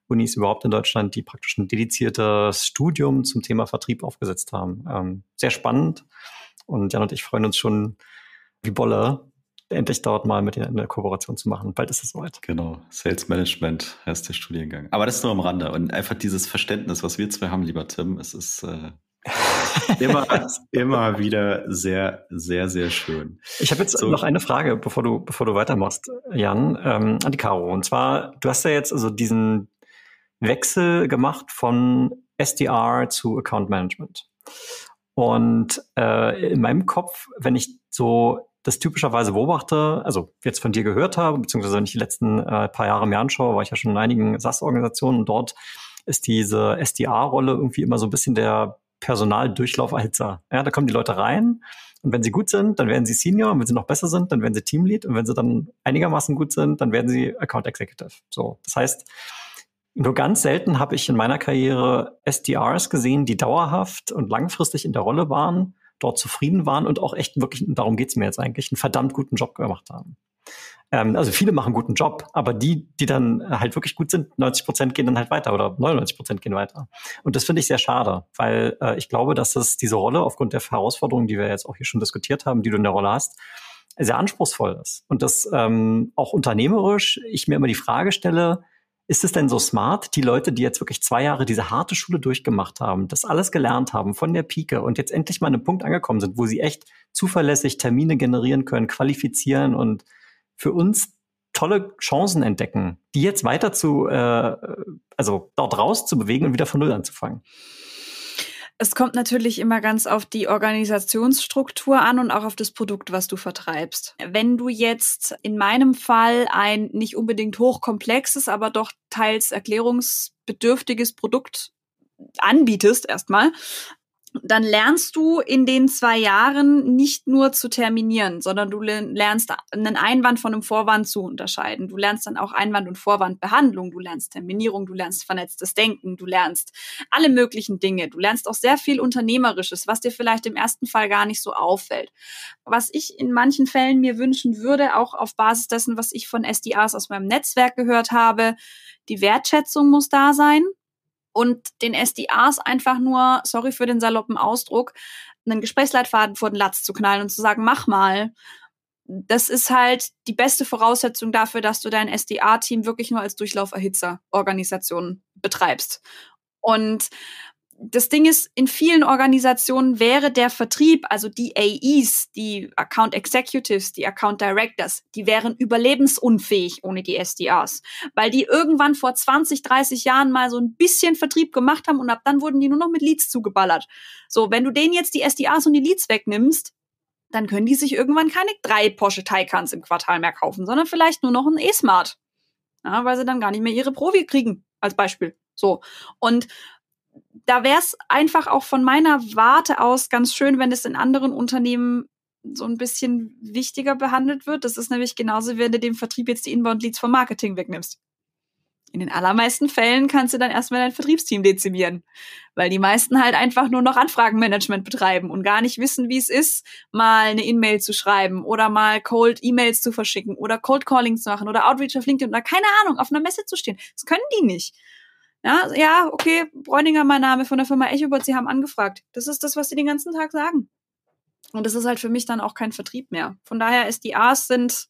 Unis überhaupt in Deutschland, die praktisch ein dediziertes Studium zum Thema Vertrieb aufgesetzt haben. Ähm, sehr spannend. Und Jan und ich freuen uns schon wie Bolle, endlich dort mal mit denen eine Kooperation zu machen. Bald ist es soweit. Genau, Sales Management heißt der Studiengang. Aber das ist nur am Rande. Und einfach dieses Verständnis, was wir zwei haben, lieber Tim, es ist äh, immer, immer wieder sehr, sehr, sehr schön. Ich habe jetzt so. noch eine Frage, bevor du, bevor du weitermachst, Jan, ähm, an die Caro. Und zwar, du hast ja jetzt also diesen Wechsel gemacht von SDR zu Account Management. Und äh, in meinem Kopf, wenn ich so das typischerweise beobachte, also jetzt von dir gehört habe, beziehungsweise wenn ich die letzten äh, paar Jahre mir anschaue, war ich ja schon in einigen SAS-Organisationen und dort ist diese SDA-Rolle irgendwie immer so ein bisschen der Personaldurchlaufalzer. Ja, da kommen die Leute rein und wenn sie gut sind, dann werden sie Senior und wenn sie noch besser sind, dann werden sie Teamlead und wenn sie dann einigermaßen gut sind, dann werden sie Account Executive. So, das heißt, nur ganz selten habe ich in meiner Karriere SDRs gesehen, die dauerhaft und langfristig in der Rolle waren dort zufrieden waren und auch echt wirklich, darum geht's mir jetzt eigentlich, einen verdammt guten Job gemacht haben. Ähm, also viele machen einen guten Job, aber die, die dann halt wirklich gut sind, 90 Prozent gehen dann halt weiter oder 99 Prozent gehen weiter. Und das finde ich sehr schade, weil äh, ich glaube, dass das diese Rolle aufgrund der Herausforderungen, die wir jetzt auch hier schon diskutiert haben, die du in der Rolle hast, sehr anspruchsvoll ist. Und das ähm, auch unternehmerisch ich mir immer die Frage stelle, ist es denn so smart, die Leute, die jetzt wirklich zwei Jahre diese harte Schule durchgemacht haben, das alles gelernt haben von der Pike und jetzt endlich mal an einem Punkt angekommen sind, wo sie echt zuverlässig Termine generieren können, qualifizieren und für uns tolle Chancen entdecken, die jetzt weiter zu, äh, also dort raus zu bewegen und wieder von Null anzufangen? Es kommt natürlich immer ganz auf die Organisationsstruktur an und auch auf das Produkt, was du vertreibst. Wenn du jetzt in meinem Fall ein nicht unbedingt hochkomplexes, aber doch teils erklärungsbedürftiges Produkt anbietest erstmal, dann lernst du in den zwei Jahren nicht nur zu terminieren, sondern du lernst einen Einwand von einem Vorwand zu unterscheiden. Du lernst dann auch Einwand- und Vorwandbehandlung. Du lernst Terminierung, du lernst vernetztes Denken, du lernst alle möglichen Dinge. Du lernst auch sehr viel Unternehmerisches, was dir vielleicht im ersten Fall gar nicht so auffällt. Was ich in manchen Fällen mir wünschen würde, auch auf Basis dessen, was ich von SDAs aus meinem Netzwerk gehört habe, die Wertschätzung muss da sein und den SDAs einfach nur, sorry für den saloppen Ausdruck, einen Gesprächsleitfaden vor den Latz zu knallen und zu sagen, mach mal. Das ist halt die beste Voraussetzung dafür, dass du dein SDA-Team wirklich nur als Durchlauferhitzer-Organisation betreibst. Und das Ding ist, in vielen Organisationen wäre der Vertrieb, also die AEs, die Account Executives, die Account Directors, die wären überlebensunfähig ohne die SDRs, weil die irgendwann vor 20, 30 Jahren mal so ein bisschen Vertrieb gemacht haben und ab dann wurden die nur noch mit Leads zugeballert. So, wenn du denen jetzt die SDRs und die Leads wegnimmst, dann können die sich irgendwann keine drei Porsche Taycans im Quartal mehr kaufen, sondern vielleicht nur noch ein E-Smart. Ja, weil sie dann gar nicht mehr ihre Provi kriegen, als Beispiel. So. Und da wäre es einfach auch von meiner Warte aus ganz schön, wenn es in anderen Unternehmen so ein bisschen wichtiger behandelt wird. Das ist nämlich genauso, wenn du dem Vertrieb jetzt die Inbound-Leads vom Marketing wegnimmst. In den allermeisten Fällen kannst du dann erstmal dein Vertriebsteam dezimieren, weil die meisten halt einfach nur noch Anfragenmanagement betreiben und gar nicht wissen, wie es ist, mal eine E-Mail zu schreiben oder mal Cold E-Mails zu verschicken oder Cold Calling zu machen oder Outreach auf LinkedIn oder keine Ahnung, auf einer Messe zu stehen. Das können die nicht. Ja, ja, okay, Bräuninger mein Name von der Firma Echobot, Sie haben angefragt. Das ist das, was Sie den ganzen Tag sagen. Und das ist halt für mich dann auch kein Vertrieb mehr. Von daher ist die A's sind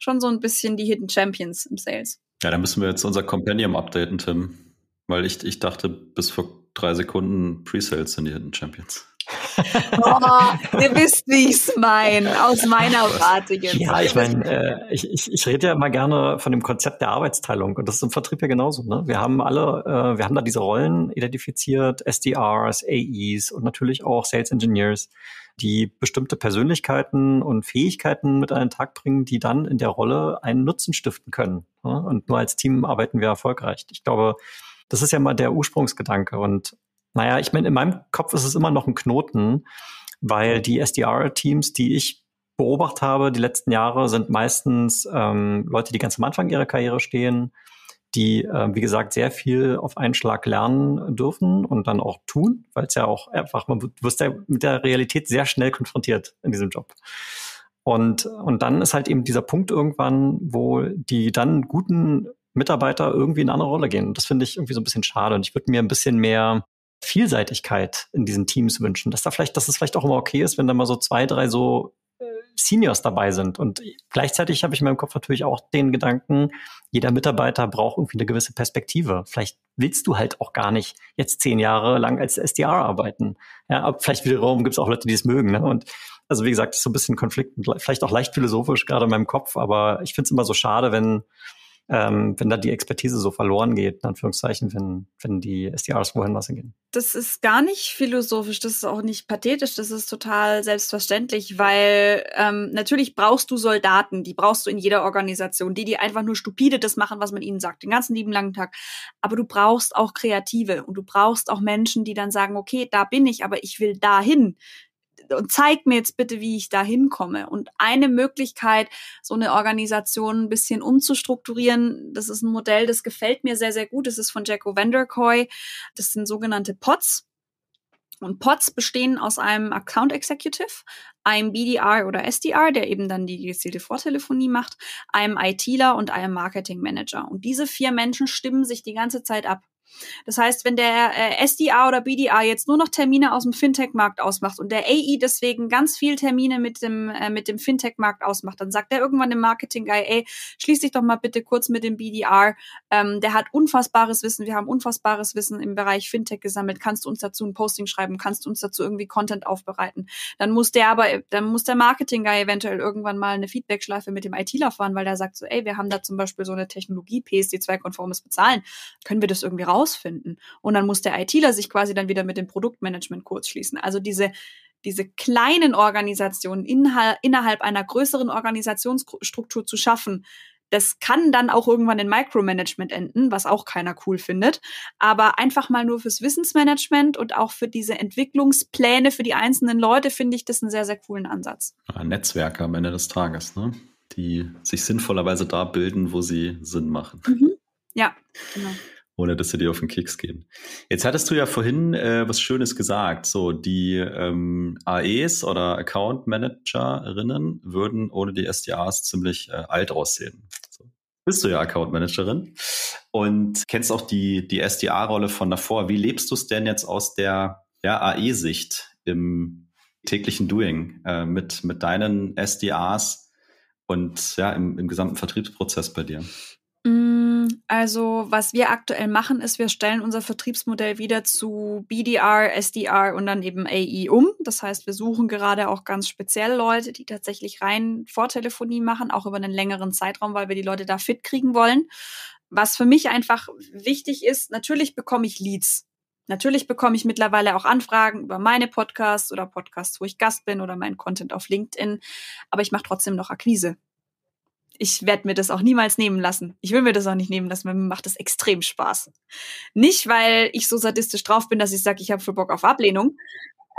schon so ein bisschen die Hidden Champions im Sales. Ja, da müssen wir jetzt unser Compendium updaten, Tim. Weil ich, ich dachte, bis vor drei Sekunden Pre-Sales sind die Hidden Champions oh, ihr wisst, wie ich es meine, aus meiner Warte jetzt. Ja, ich meine, äh, ich, ich, ich rede ja immer gerne von dem Konzept der Arbeitsteilung und das ist im Vertrieb ja genauso. Ne? Wir haben alle, äh, wir haben da diese Rollen identifiziert, SDRs, AEs und natürlich auch Sales Engineers, die bestimmte Persönlichkeiten und Fähigkeiten mit an den Tag bringen, die dann in der Rolle einen Nutzen stiften können. Ne? Und nur als Team arbeiten wir erfolgreich. Ich glaube, das ist ja mal der Ursprungsgedanke und naja, ich meine, in meinem Kopf ist es immer noch ein Knoten, weil die SDR-Teams, die ich beobachtet habe die letzten Jahre, sind meistens ähm, Leute, die ganz am Anfang ihrer Karriere stehen, die, äh, wie gesagt, sehr viel auf einen Schlag lernen dürfen und dann auch tun, weil es ja auch einfach, man wirst ja mit der Realität sehr schnell konfrontiert in diesem Job. Und, und dann ist halt eben dieser Punkt irgendwann, wo die dann guten Mitarbeiter irgendwie in eine andere Rolle gehen. Das finde ich irgendwie so ein bisschen schade. Und ich würde mir ein bisschen mehr Vielseitigkeit in diesen Teams wünschen, dass da vielleicht, dass es vielleicht auch immer okay ist, wenn da mal so zwei, drei so äh, Seniors dabei sind. Und gleichzeitig habe ich in meinem Kopf natürlich auch den Gedanken, jeder Mitarbeiter braucht irgendwie eine gewisse Perspektive. Vielleicht willst du halt auch gar nicht jetzt zehn Jahre lang als SDR arbeiten. Ja, aber vielleicht wiederum gibt es auch Leute, die es mögen. Ne? Und also wie gesagt, ist so ein bisschen Konflikt, vielleicht auch leicht philosophisch gerade in meinem Kopf, aber ich finde es immer so schade, wenn ähm, wenn da die Expertise so verloren geht, in Anführungszeichen, wenn, wenn die SDRs wohin was gehen. Das ist gar nicht philosophisch, das ist auch nicht pathetisch, das ist total selbstverständlich, weil ähm, natürlich brauchst du Soldaten, die brauchst du in jeder Organisation, die die einfach nur stupide das machen, was man ihnen sagt, den ganzen lieben langen Tag. Aber du brauchst auch Kreative und du brauchst auch Menschen, die dann sagen, okay, da bin ich, aber ich will dahin und zeig mir jetzt bitte, wie ich da hinkomme. Und eine Möglichkeit, so eine Organisation ein bisschen umzustrukturieren, das ist ein Modell, das gefällt mir sehr, sehr gut. Das ist von Jacko Vanderkoy. Das sind sogenannte Pots. Und Pots bestehen aus einem Account Executive, einem BDR oder SDR, der eben dann die gezielte Vortelefonie macht, einem ITler und einem Marketing Manager. Und diese vier Menschen stimmen sich die ganze Zeit ab. Das heißt, wenn der äh, SDA oder BDA jetzt nur noch Termine aus dem Fintech-Markt ausmacht und der AI deswegen ganz viel Termine mit dem, äh, mit dem Fintech-Markt ausmacht, dann sagt er irgendwann dem Marketing-Guy, ey, schließ dich doch mal bitte kurz mit dem BDR. Ähm, der hat unfassbares Wissen, wir haben unfassbares Wissen im Bereich Fintech gesammelt. Kannst du uns dazu ein Posting schreiben? Kannst du uns dazu irgendwie Content aufbereiten? Dann muss der aber, dann muss der Marketing-Guy eventuell irgendwann mal eine Feedback-Schleife mit dem ITler fahren, weil der sagt so, ey, wir haben da zum Beispiel so eine Technologie, PSD2-konformes Bezahlen. Können wir das irgendwie raus rausfinden. Und dann muss der ITler sich quasi dann wieder mit dem Produktmanagement kurz schließen. Also diese, diese kleinen Organisationen innerhalb einer größeren Organisationsstruktur zu schaffen, Das kann dann auch irgendwann in Micromanagement enden, was auch keiner cool findet. Aber einfach mal nur fürs Wissensmanagement und auch für diese Entwicklungspläne für die einzelnen Leute finde ich das einen sehr, sehr coolen Ansatz. Ja, Netzwerke am Ende des Tages, ne? die sich sinnvollerweise da bilden, wo sie Sinn machen. Mhm. Ja, genau ohne dass sie dir auf den Keks gehen. Jetzt hattest du ja vorhin äh, was Schönes gesagt. So, die ähm, AEs oder Account Managerinnen würden ohne die SDAs ziemlich äh, alt aussehen. So. Bist du ja Account Managerin und kennst auch die, die SDA-Rolle von davor. Wie lebst du es denn jetzt aus der ja, AE-Sicht im täglichen Doing äh, mit, mit deinen SDAs und ja, im, im gesamten Vertriebsprozess bei dir? Also, was wir aktuell machen, ist, wir stellen unser Vertriebsmodell wieder zu BDR, SDR und dann eben AE um. Das heißt, wir suchen gerade auch ganz speziell Leute, die tatsächlich rein Vortelefonie machen, auch über einen längeren Zeitraum, weil wir die Leute da fit kriegen wollen. Was für mich einfach wichtig ist, natürlich bekomme ich Leads. Natürlich bekomme ich mittlerweile auch Anfragen über meine Podcasts oder Podcasts, wo ich Gast bin oder meinen Content auf LinkedIn. Aber ich mache trotzdem noch Akquise ich werde mir das auch niemals nehmen lassen. Ich will mir das auch nicht nehmen lassen, weil mir macht das extrem Spaß. Nicht, weil ich so sadistisch drauf bin, dass ich sage, ich habe voll Bock auf Ablehnung,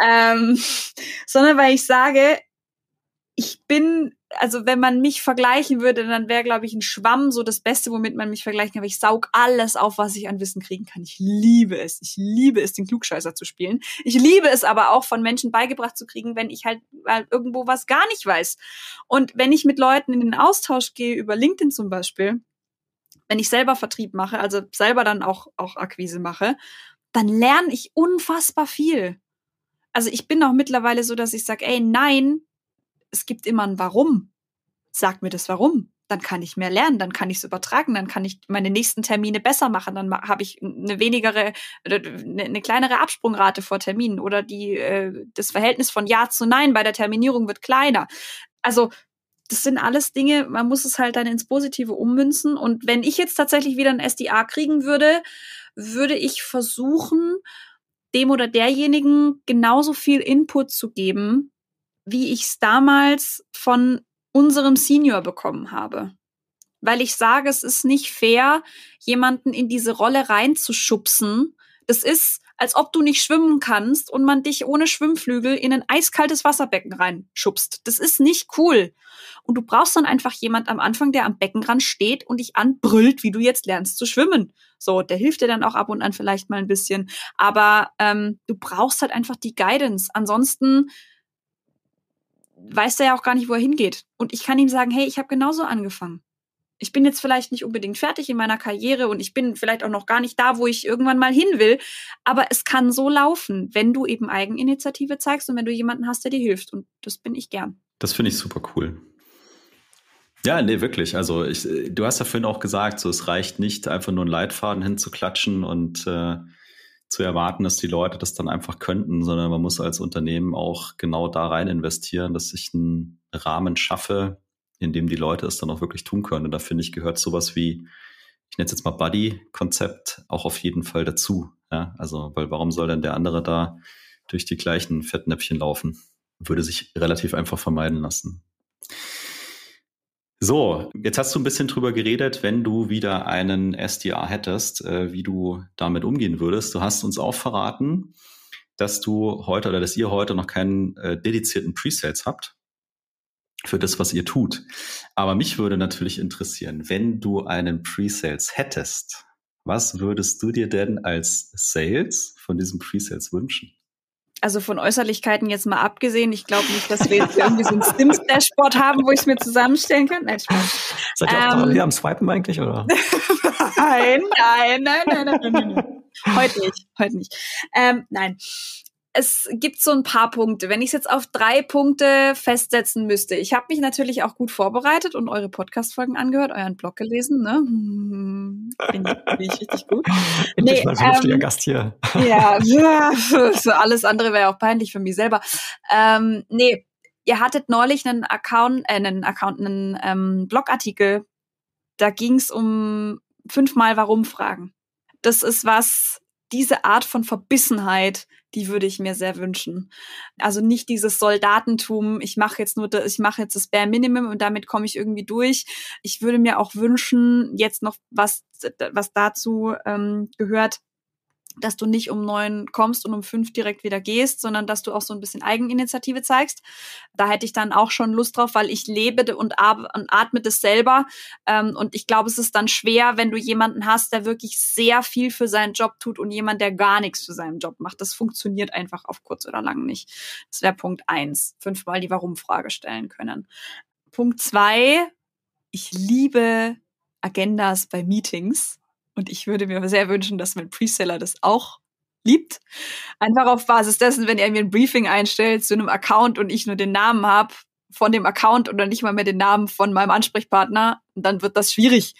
ähm, sondern weil ich sage, ich bin also wenn man mich vergleichen würde, dann wäre, glaube ich, ein Schwamm so das Beste, womit man mich vergleichen kann. Ich saug alles auf, was ich an Wissen kriegen kann. Ich liebe es. Ich liebe es, den Klugscheißer zu spielen. Ich liebe es aber auch, von Menschen beigebracht zu kriegen, wenn ich halt irgendwo was gar nicht weiß. Und wenn ich mit Leuten in den Austausch gehe, über LinkedIn zum Beispiel, wenn ich selber Vertrieb mache, also selber dann auch, auch Akquise mache, dann lerne ich unfassbar viel. Also ich bin auch mittlerweile so, dass ich sage, ey, nein, es gibt immer ein Warum. Sag mir das Warum. Dann kann ich mehr lernen, dann kann ich es übertragen, dann kann ich meine nächsten Termine besser machen, dann habe ich eine wenigere, eine kleinere Absprungrate vor Terminen oder die, äh, das Verhältnis von Ja zu Nein bei der Terminierung wird kleiner. Also das sind alles Dinge, man muss es halt dann ins Positive ummünzen. Und wenn ich jetzt tatsächlich wieder ein SDA kriegen würde, würde ich versuchen, dem oder derjenigen genauso viel Input zu geben, wie ich es damals von unserem Senior bekommen habe. Weil ich sage, es ist nicht fair, jemanden in diese Rolle reinzuschubsen. Das ist, als ob du nicht schwimmen kannst und man dich ohne Schwimmflügel in ein eiskaltes Wasserbecken reinschubst. Das ist nicht cool. Und du brauchst dann einfach jemand am Anfang, der am Beckenrand steht und dich anbrüllt, wie du jetzt lernst zu schwimmen. So, der hilft dir dann auch ab und an vielleicht mal ein bisschen. Aber ähm, du brauchst halt einfach die Guidance. Ansonsten weiß er ja auch gar nicht, wo er hingeht. Und ich kann ihm sagen, hey, ich habe genauso angefangen. Ich bin jetzt vielleicht nicht unbedingt fertig in meiner Karriere und ich bin vielleicht auch noch gar nicht da, wo ich irgendwann mal hin will. Aber es kann so laufen, wenn du eben Eigeninitiative zeigst und wenn du jemanden hast, der dir hilft. Und das bin ich gern. Das finde ich super cool. Ja, nee, wirklich. Also ich, du hast ja vorhin auch gesagt, so es reicht nicht, einfach nur einen Leitfaden hinzuklatschen und äh, zu erwarten, dass die Leute das dann einfach könnten, sondern man muss als Unternehmen auch genau da rein investieren, dass ich einen Rahmen schaffe, in dem die Leute es dann auch wirklich tun können. Und da finde ich, gehört sowas wie, ich nenne es jetzt mal Buddy-Konzept, auch auf jeden Fall dazu. Ja, also, weil warum soll denn der andere da durch die gleichen Fettnäpfchen laufen? Würde sich relativ einfach vermeiden lassen. So, jetzt hast du ein bisschen drüber geredet, wenn du wieder einen SDA hättest, äh, wie du damit umgehen würdest. Du hast uns auch verraten, dass du heute oder dass ihr heute noch keinen äh, dedizierten Presales habt für das, was ihr tut. Aber mich würde natürlich interessieren, wenn du einen Presales hättest, was würdest du dir denn als Sales von diesem Presales wünschen? Also von Äußerlichkeiten jetzt mal abgesehen, ich glaube nicht, dass wir jetzt irgendwie so ein Sims-Dashboard haben, wo ich es mir zusammenstellen kann. Nein, Spaß. Seid ihr ähm, auch parallel am Swipen eigentlich, oder? nein, nein, nein, nein, nein, nein, nein. Heute nicht, heute nicht. Ähm, nein es gibt so ein paar Punkte. Wenn ich es jetzt auf drei Punkte festsetzen müsste, ich habe mich natürlich auch gut vorbereitet und eure Podcast-Folgen angehört, euren Blog gelesen, ne? Finde ich richtig gut. Endlich nee, mal vernünftiger ähm, Gast hier. Ja, so alles andere wäre auch peinlich für mich selber. Ähm, nee, ihr hattet neulich einen Account, äh, einen Account, einen ähm, Blogartikel, da ging es um fünfmal Warum-Fragen. Das ist was, diese Art von Verbissenheit, die würde ich mir sehr wünschen. Also nicht dieses Soldatentum, ich mache jetzt nur, das, ich mache jetzt das Bare Minimum und damit komme ich irgendwie durch. Ich würde mir auch wünschen, jetzt noch was, was dazu ähm, gehört, dass du nicht um neun kommst und um fünf direkt wieder gehst, sondern dass du auch so ein bisschen Eigeninitiative zeigst. Da hätte ich dann auch schon Lust drauf, weil ich lebe und, atme das selber. Ähm, und ich glaube, es ist dann schwer, wenn du jemanden hast, der wirklich sehr viel für seinen Job tut und jemand, der gar nichts für seinen Job macht. Das funktioniert einfach auf kurz oder lang nicht. Das wäre Punkt eins. Fünfmal die Warum-Frage stellen können. Punkt zwei. Ich liebe Agendas bei Meetings und ich würde mir sehr wünschen, dass mein Preseller das auch liebt. Einfach auf Basis dessen, wenn er mir ein Briefing einstellt zu einem Account und ich nur den Namen habe von dem Account oder nicht mal mehr den Namen von meinem Ansprechpartner, dann wird das schwierig.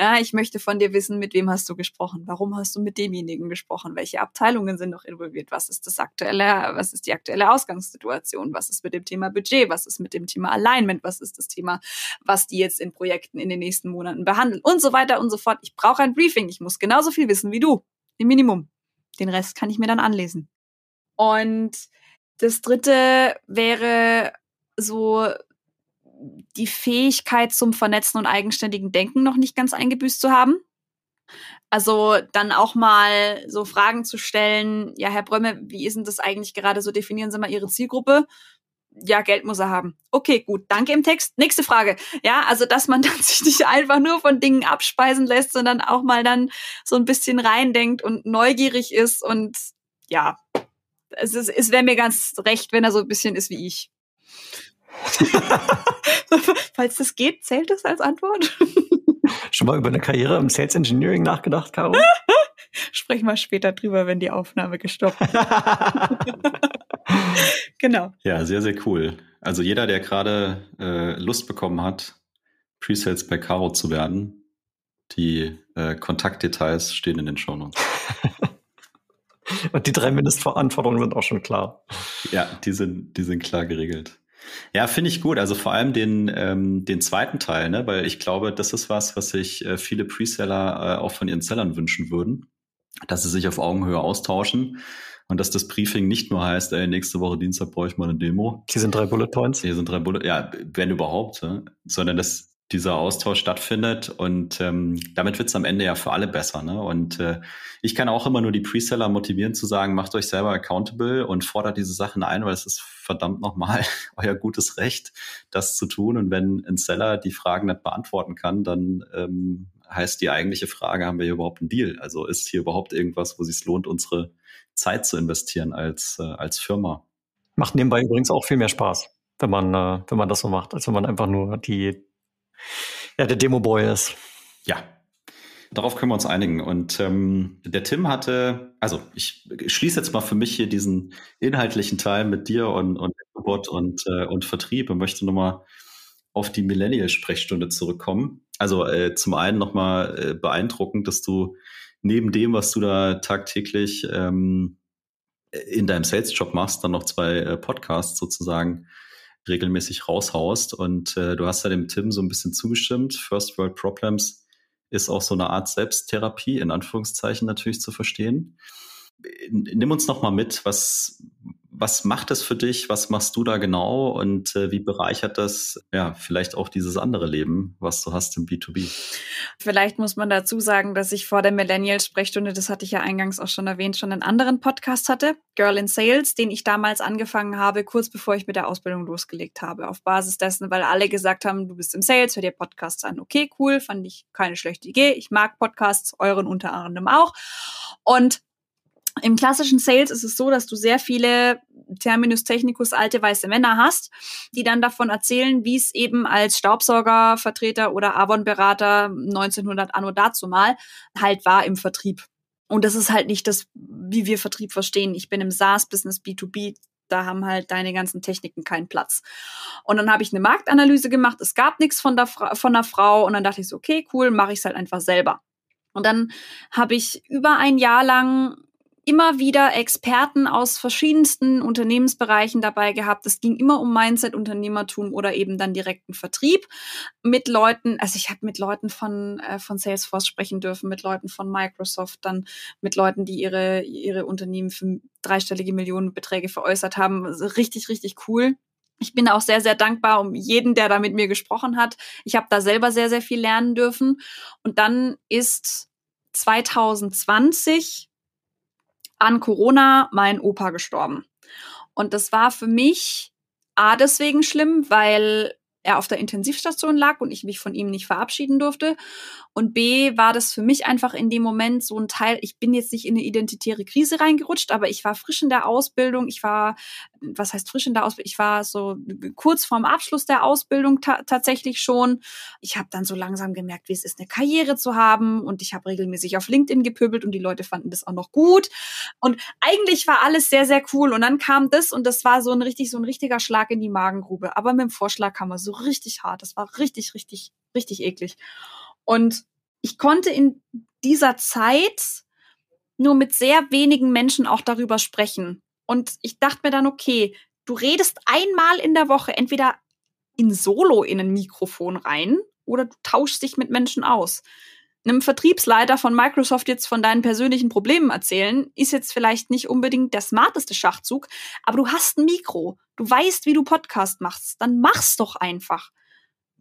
Ja, ich möchte von dir wissen, mit wem hast du gesprochen? Warum hast du mit demjenigen gesprochen? Welche Abteilungen sind noch involviert? Was ist das aktuelle, was ist die aktuelle Ausgangssituation? Was ist mit dem Thema Budget? Was ist mit dem Thema Alignment? Was ist das Thema, was die jetzt in Projekten in den nächsten Monaten behandeln? Und so weiter und so fort. Ich brauche ein Briefing. Ich muss genauso viel wissen wie du. Im Minimum. Den Rest kann ich mir dann anlesen. Und das dritte wäre so die Fähigkeit zum vernetzten und eigenständigen Denken noch nicht ganz eingebüßt zu haben. Also dann auch mal so Fragen zu stellen, ja, Herr Brömme, wie ist denn das eigentlich gerade so? Definieren Sie mal Ihre Zielgruppe. Ja, Geld muss er haben. Okay, gut, danke im Text. Nächste Frage. Ja, also dass man dann sich nicht einfach nur von Dingen abspeisen lässt, sondern auch mal dann so ein bisschen reindenkt und neugierig ist und ja, es, es wäre mir ganz recht, wenn er so ein bisschen ist wie ich. Falls das geht, zählt das als Antwort? Schon mal über eine Karriere im Sales Engineering nachgedacht, Caro? Sprechen wir später drüber, wenn die Aufnahme gestoppt ist. genau. Ja, sehr, sehr cool. Also jeder, der gerade äh, Lust bekommen hat, Presales bei Caro zu werden, die äh, Kontaktdetails stehen in den Shownotes. Und die drei Mindestveranforderungen sind auch schon klar. Ja, die sind, die sind klar geregelt. Ja, finde ich gut. Also vor allem den, ähm, den zweiten Teil, ne? weil ich glaube, das ist was, was sich äh, viele Preseller äh, auch von ihren Sellern wünschen würden, dass sie sich auf Augenhöhe austauschen und dass das Briefing nicht nur heißt, ey, nächste Woche Dienstag brauche ich mal eine Demo. Hier sind drei Bullet Points. Hier sind drei Bullet, ja, wenn überhaupt, ne? sondern dass dieser Austausch stattfindet und ähm, damit wird es am Ende ja für alle besser. Ne? Und äh, ich kann auch immer nur die Preseller motivieren zu sagen, macht euch selber accountable und fordert diese Sachen ein, weil es ist verdammt nochmal euer gutes Recht, das zu tun. Und wenn ein Seller die Fragen nicht beantworten kann, dann ähm, heißt die eigentliche Frage, haben wir hier überhaupt einen Deal? Also ist hier überhaupt irgendwas, wo es sich lohnt, unsere Zeit zu investieren als, äh, als Firma? Macht nebenbei übrigens auch viel mehr Spaß, wenn man, äh, wenn man das so macht, als wenn man einfach nur die ja, der Demo-Boy ist. Ja, darauf können wir uns einigen. Und ähm, der Tim hatte, also ich schließe jetzt mal für mich hier diesen inhaltlichen Teil mit dir und, und und, äh, und Vertrieb und möchte nochmal auf die Millennial-Sprechstunde zurückkommen. Also äh, zum einen nochmal äh, beeindruckend, dass du neben dem, was du da tagtäglich ähm, in deinem Sales-Job machst, dann noch zwei äh, Podcasts sozusagen regelmäßig raushaust. Und äh, du hast ja dem Tim so ein bisschen zugestimmt. First World Problems ist auch so eine Art Selbsttherapie, in Anführungszeichen natürlich zu verstehen. Nimm uns noch mal mit, was, was macht das für dich? Was machst du da genau? Und äh, wie bereichert das ja vielleicht auch dieses andere Leben, was du hast im B2B? Vielleicht muss man dazu sagen, dass ich vor der Millennials-Sprechstunde, das hatte ich ja eingangs auch schon erwähnt, schon einen anderen Podcast hatte, Girl in Sales, den ich damals angefangen habe, kurz bevor ich mit der Ausbildung losgelegt habe. Auf Basis dessen, weil alle gesagt haben, du bist im Sales, hör dir Podcasts an. Okay, cool, fand ich keine schlechte Idee. Ich mag Podcasts, euren unter anderem auch. Und im klassischen Sales ist es so, dass du sehr viele Terminus technicus alte weiße Männer hast, die dann davon erzählen, wie es eben als Staubsaugervertreter oder Avon-Berater 1900 anno dazu mal halt war im Vertrieb. Und das ist halt nicht das, wie wir Vertrieb verstehen. Ich bin im SaaS-Business B2B, da haben halt deine ganzen Techniken keinen Platz. Und dann habe ich eine Marktanalyse gemacht, es gab nichts von der, von der Frau und dann dachte ich so, okay, cool, mache ich es halt einfach selber. Und dann habe ich über ein Jahr lang immer wieder Experten aus verschiedensten Unternehmensbereichen dabei gehabt. Es ging immer um Mindset, Unternehmertum oder eben dann direkten Vertrieb mit Leuten. Also ich habe mit Leuten von äh, von Salesforce sprechen dürfen, mit Leuten von Microsoft, dann mit Leuten, die ihre ihre Unternehmen für dreistellige Millionenbeträge veräußert haben. Also richtig richtig cool. Ich bin auch sehr, sehr dankbar um jeden, der da mit mir gesprochen hat. Ich habe da selber sehr, sehr viel lernen dürfen. Und dann ist 2020 an Corona mein Opa gestorben. Und das war für mich A deswegen schlimm, weil er auf der Intensivstation lag und ich mich von ihm nicht verabschieden durfte. Und B war das für mich einfach in dem Moment so ein Teil, ich bin jetzt nicht in eine identitäre Krise reingerutscht, aber ich war frisch in der Ausbildung. Ich war, was heißt frisch in der Ausbildung? Ich war so kurz vorm Abschluss der Ausbildung ta tatsächlich schon. Ich habe dann so langsam gemerkt, wie es ist, eine Karriere zu haben. Und ich habe regelmäßig auf LinkedIn gepöbelt und die Leute fanden das auch noch gut. Und eigentlich war alles sehr, sehr cool. Und dann kam das und das war so ein richtig, so ein richtiger Schlag in die Magengrube. Aber mit dem Vorschlag kam er so richtig hart. Das war richtig, richtig, richtig eklig. Und ich konnte in dieser Zeit nur mit sehr wenigen Menschen auch darüber sprechen. Und ich dachte mir dann, okay, du redest einmal in der Woche entweder in Solo in ein Mikrofon rein oder du tauschst dich mit Menschen aus. Einem Vertriebsleiter von Microsoft jetzt von deinen persönlichen Problemen erzählen, ist jetzt vielleicht nicht unbedingt der smarteste Schachzug, aber du hast ein Mikro. Du weißt, wie du Podcast machst. Dann mach's doch einfach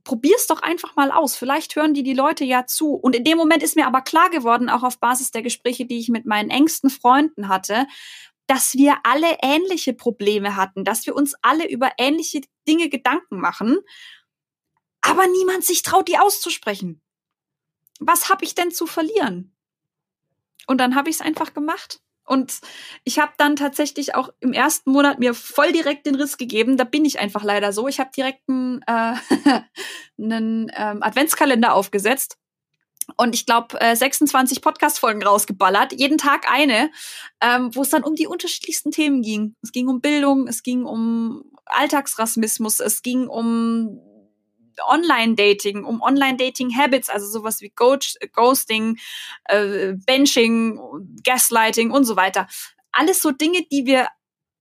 probier's doch einfach mal aus. Vielleicht hören die die Leute ja zu. Und in dem Moment ist mir aber klar geworden, auch auf Basis der Gespräche, die ich mit meinen engsten Freunden hatte, dass wir alle ähnliche Probleme hatten, dass wir uns alle über ähnliche Dinge Gedanken machen, aber niemand sich traut, die auszusprechen. Was habe ich denn zu verlieren? Und dann habe ich es einfach gemacht. Und ich habe dann tatsächlich auch im ersten Monat mir voll direkt den Riss gegeben. Da bin ich einfach leider so. Ich habe direkt einen, äh, einen ähm, Adventskalender aufgesetzt. Und ich glaube, äh, 26 Podcast-Folgen rausgeballert, jeden Tag eine, ähm, wo es dann um die unterschiedlichsten Themen ging. Es ging um Bildung, es ging um Alltagsrassismus, es ging um Online-Dating, um Online-Dating-Habits, also sowas wie Ghosting, äh, Benching, Gaslighting und so weiter. Alles so Dinge, die wir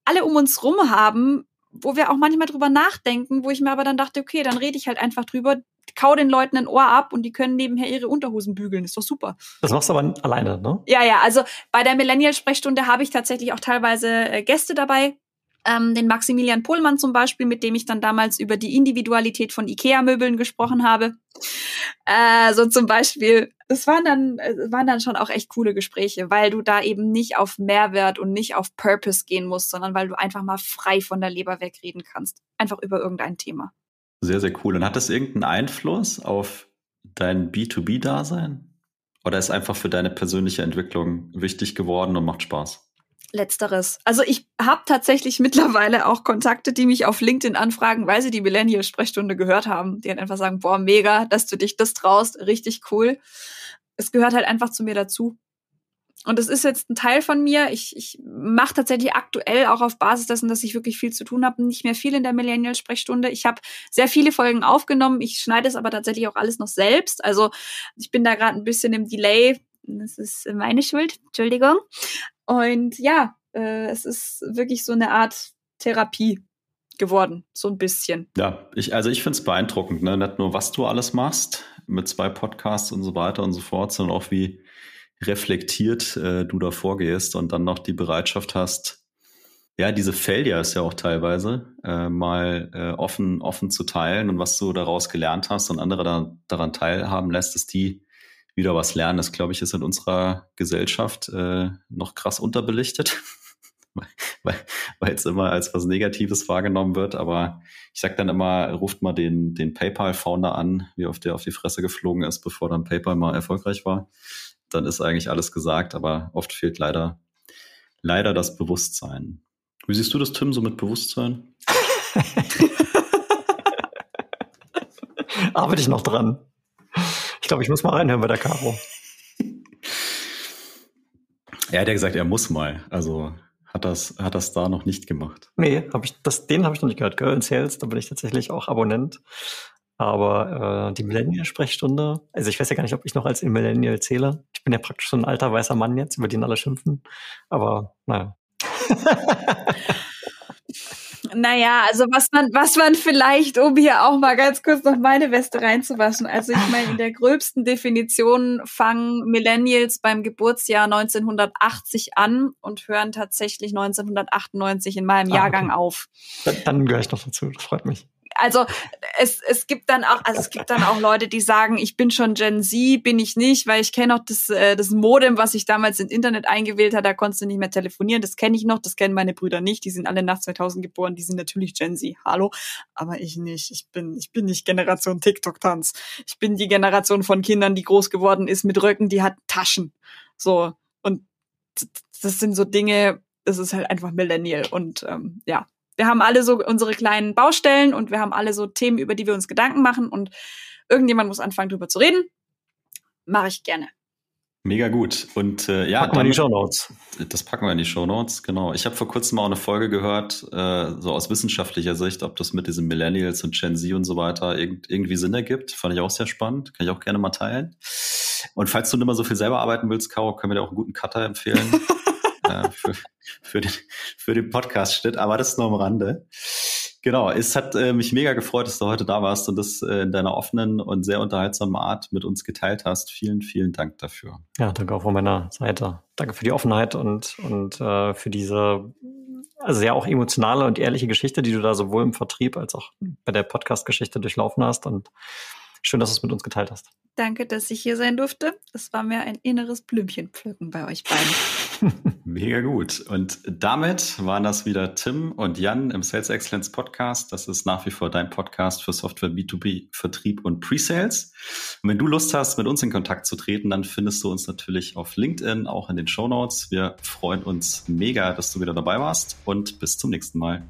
alle um uns rum haben, wo wir auch manchmal drüber nachdenken, wo ich mir aber dann dachte, okay, dann rede ich halt einfach drüber, kau den Leuten ein Ohr ab und die können nebenher ihre Unterhosen bügeln. Ist doch super. Das machst du aber alleine, ne? Ja, ja. Also bei der Millennial-Sprechstunde habe ich tatsächlich auch teilweise äh, Gäste dabei, ähm, den Maximilian Pohlmann zum Beispiel, mit dem ich dann damals über die Individualität von IKEA-Möbeln gesprochen habe. Äh, so zum Beispiel, das waren dann, äh, waren dann schon auch echt coole Gespräche, weil du da eben nicht auf Mehrwert und nicht auf Purpose gehen musst, sondern weil du einfach mal frei von der Leber wegreden kannst. Einfach über irgendein Thema. Sehr, sehr cool. Und hat das irgendeinen Einfluss auf dein B2B-Dasein? Oder ist einfach für deine persönliche Entwicklung wichtig geworden und macht Spaß? Letzteres. Also ich habe tatsächlich mittlerweile auch Kontakte, die mich auf LinkedIn anfragen, weil sie die Millennial-Sprechstunde gehört haben. Die dann einfach sagen, boah, mega, dass du dich das traust, richtig cool. Es gehört halt einfach zu mir dazu. Und es ist jetzt ein Teil von mir. Ich, ich mache tatsächlich aktuell auch auf Basis dessen, dass ich wirklich viel zu tun habe, nicht mehr viel in der Millennial-Sprechstunde. Ich habe sehr viele Folgen aufgenommen. Ich schneide es aber tatsächlich auch alles noch selbst. Also ich bin da gerade ein bisschen im Delay. Das ist meine Schuld, Entschuldigung. Und ja, äh, es ist wirklich so eine Art Therapie geworden, so ein bisschen. Ja, ich, also ich finde es beeindruckend, ne? Nicht nur, was du alles machst mit zwei Podcasts und so weiter und so fort, sondern auch wie reflektiert äh, du da vorgehst und dann noch die Bereitschaft hast, ja, diese Failures ja auch teilweise äh, mal äh, offen, offen zu teilen und was du daraus gelernt hast und andere da, daran teilhaben lässt, dass die wieder was lernen. Das, glaube ich, ist in unserer Gesellschaft äh, noch krass unterbelichtet, weil es immer als was Negatives wahrgenommen wird. Aber ich sage dann immer, ruft mal den, den PayPal-Founder an, wie oft der auf die Fresse geflogen ist, bevor dann PayPal mal erfolgreich war. Dann ist eigentlich alles gesagt, aber oft fehlt leider, leider das Bewusstsein. Wie siehst du das, Tim, so mit Bewusstsein? Arbeite ich noch dran. Ich glaube, ich muss mal reinhören bei der Caro. Er hat ja gesagt, er muss mal. Also hat das, hat das da noch nicht gemacht. Nee, hab ich, das, den habe ich noch nicht gehört. Girl in Sales, da bin ich tatsächlich auch Abonnent. Aber äh, die Millennial-Sprechstunde, also ich weiß ja gar nicht, ob ich noch als Millennial zähle. Ich bin ja praktisch so ein alter weißer Mann jetzt, über den alle schimpfen. Aber naja. Naja, also was man, was man vielleicht, um hier auch mal ganz kurz noch meine Weste reinzuwaschen. Also ich meine, in der gröbsten Definition fangen Millennials beim Geburtsjahr 1980 an und hören tatsächlich 1998 in meinem ah, Jahrgang okay. auf. Dann, dann gehöre ich noch dazu, das freut mich also es, es gibt dann auch, also es gibt dann auch Leute, die sagen, ich bin schon Gen Z, bin ich nicht, weil ich kenne noch das, äh, das Modem, was ich damals ins Internet eingewählt hat, da konntest du nicht mehr telefonieren, das kenne ich noch, das kennen meine Brüder nicht, die sind alle nach 2000 geboren, die sind natürlich Gen Z, hallo, aber ich nicht, ich bin, ich bin nicht Generation TikTok-Tanz, ich bin die Generation von Kindern, die groß geworden ist mit Röcken, die hat Taschen, so, und das sind so Dinge, das ist halt einfach Millennial. Und ähm, ja, wir haben alle so unsere kleinen Baustellen und wir haben alle so Themen, über die wir uns Gedanken machen und irgendjemand muss anfangen, drüber zu reden. Mache ich gerne. Mega gut. Und äh, ja, packen wir in die Show Notes. Das packen wir in die Show Notes, genau. Ich habe vor kurzem auch eine Folge gehört, äh, so aus wissenschaftlicher Sicht, ob das mit diesen Millennials und Gen Z und so weiter irg irgendwie Sinn ergibt. Fand ich auch sehr spannend. Kann ich auch gerne mal teilen. Und falls du nicht mehr so viel selber arbeiten willst, Caro, können wir dir auch einen guten Cutter empfehlen. äh, für, für, den, für den Podcast-Schnitt, aber das nur am Rande. Genau, es hat äh, mich mega gefreut, dass du heute da warst und das äh, in deiner offenen und sehr unterhaltsamen Art mit uns geteilt hast. Vielen, vielen Dank dafür. Ja, danke auch von meiner Seite. Danke für die Offenheit und, und äh, für diese also sehr auch emotionale und ehrliche Geschichte, die du da sowohl im Vertrieb als auch bei der Podcast-Geschichte durchlaufen hast. Und schön, dass du es mit uns geteilt hast. Danke, dass ich hier sein durfte. Es war mir ein inneres Blümchenpflücken bei euch beiden. Mega gut. Und damit waren das wieder Tim und Jan im Sales Excellence Podcast. Das ist nach wie vor dein Podcast für Software B2B, Vertrieb und Pre-Sales. Und wenn du Lust hast, mit uns in Kontakt zu treten, dann findest du uns natürlich auf LinkedIn, auch in den Show Notes. Wir freuen uns mega, dass du wieder dabei warst und bis zum nächsten Mal.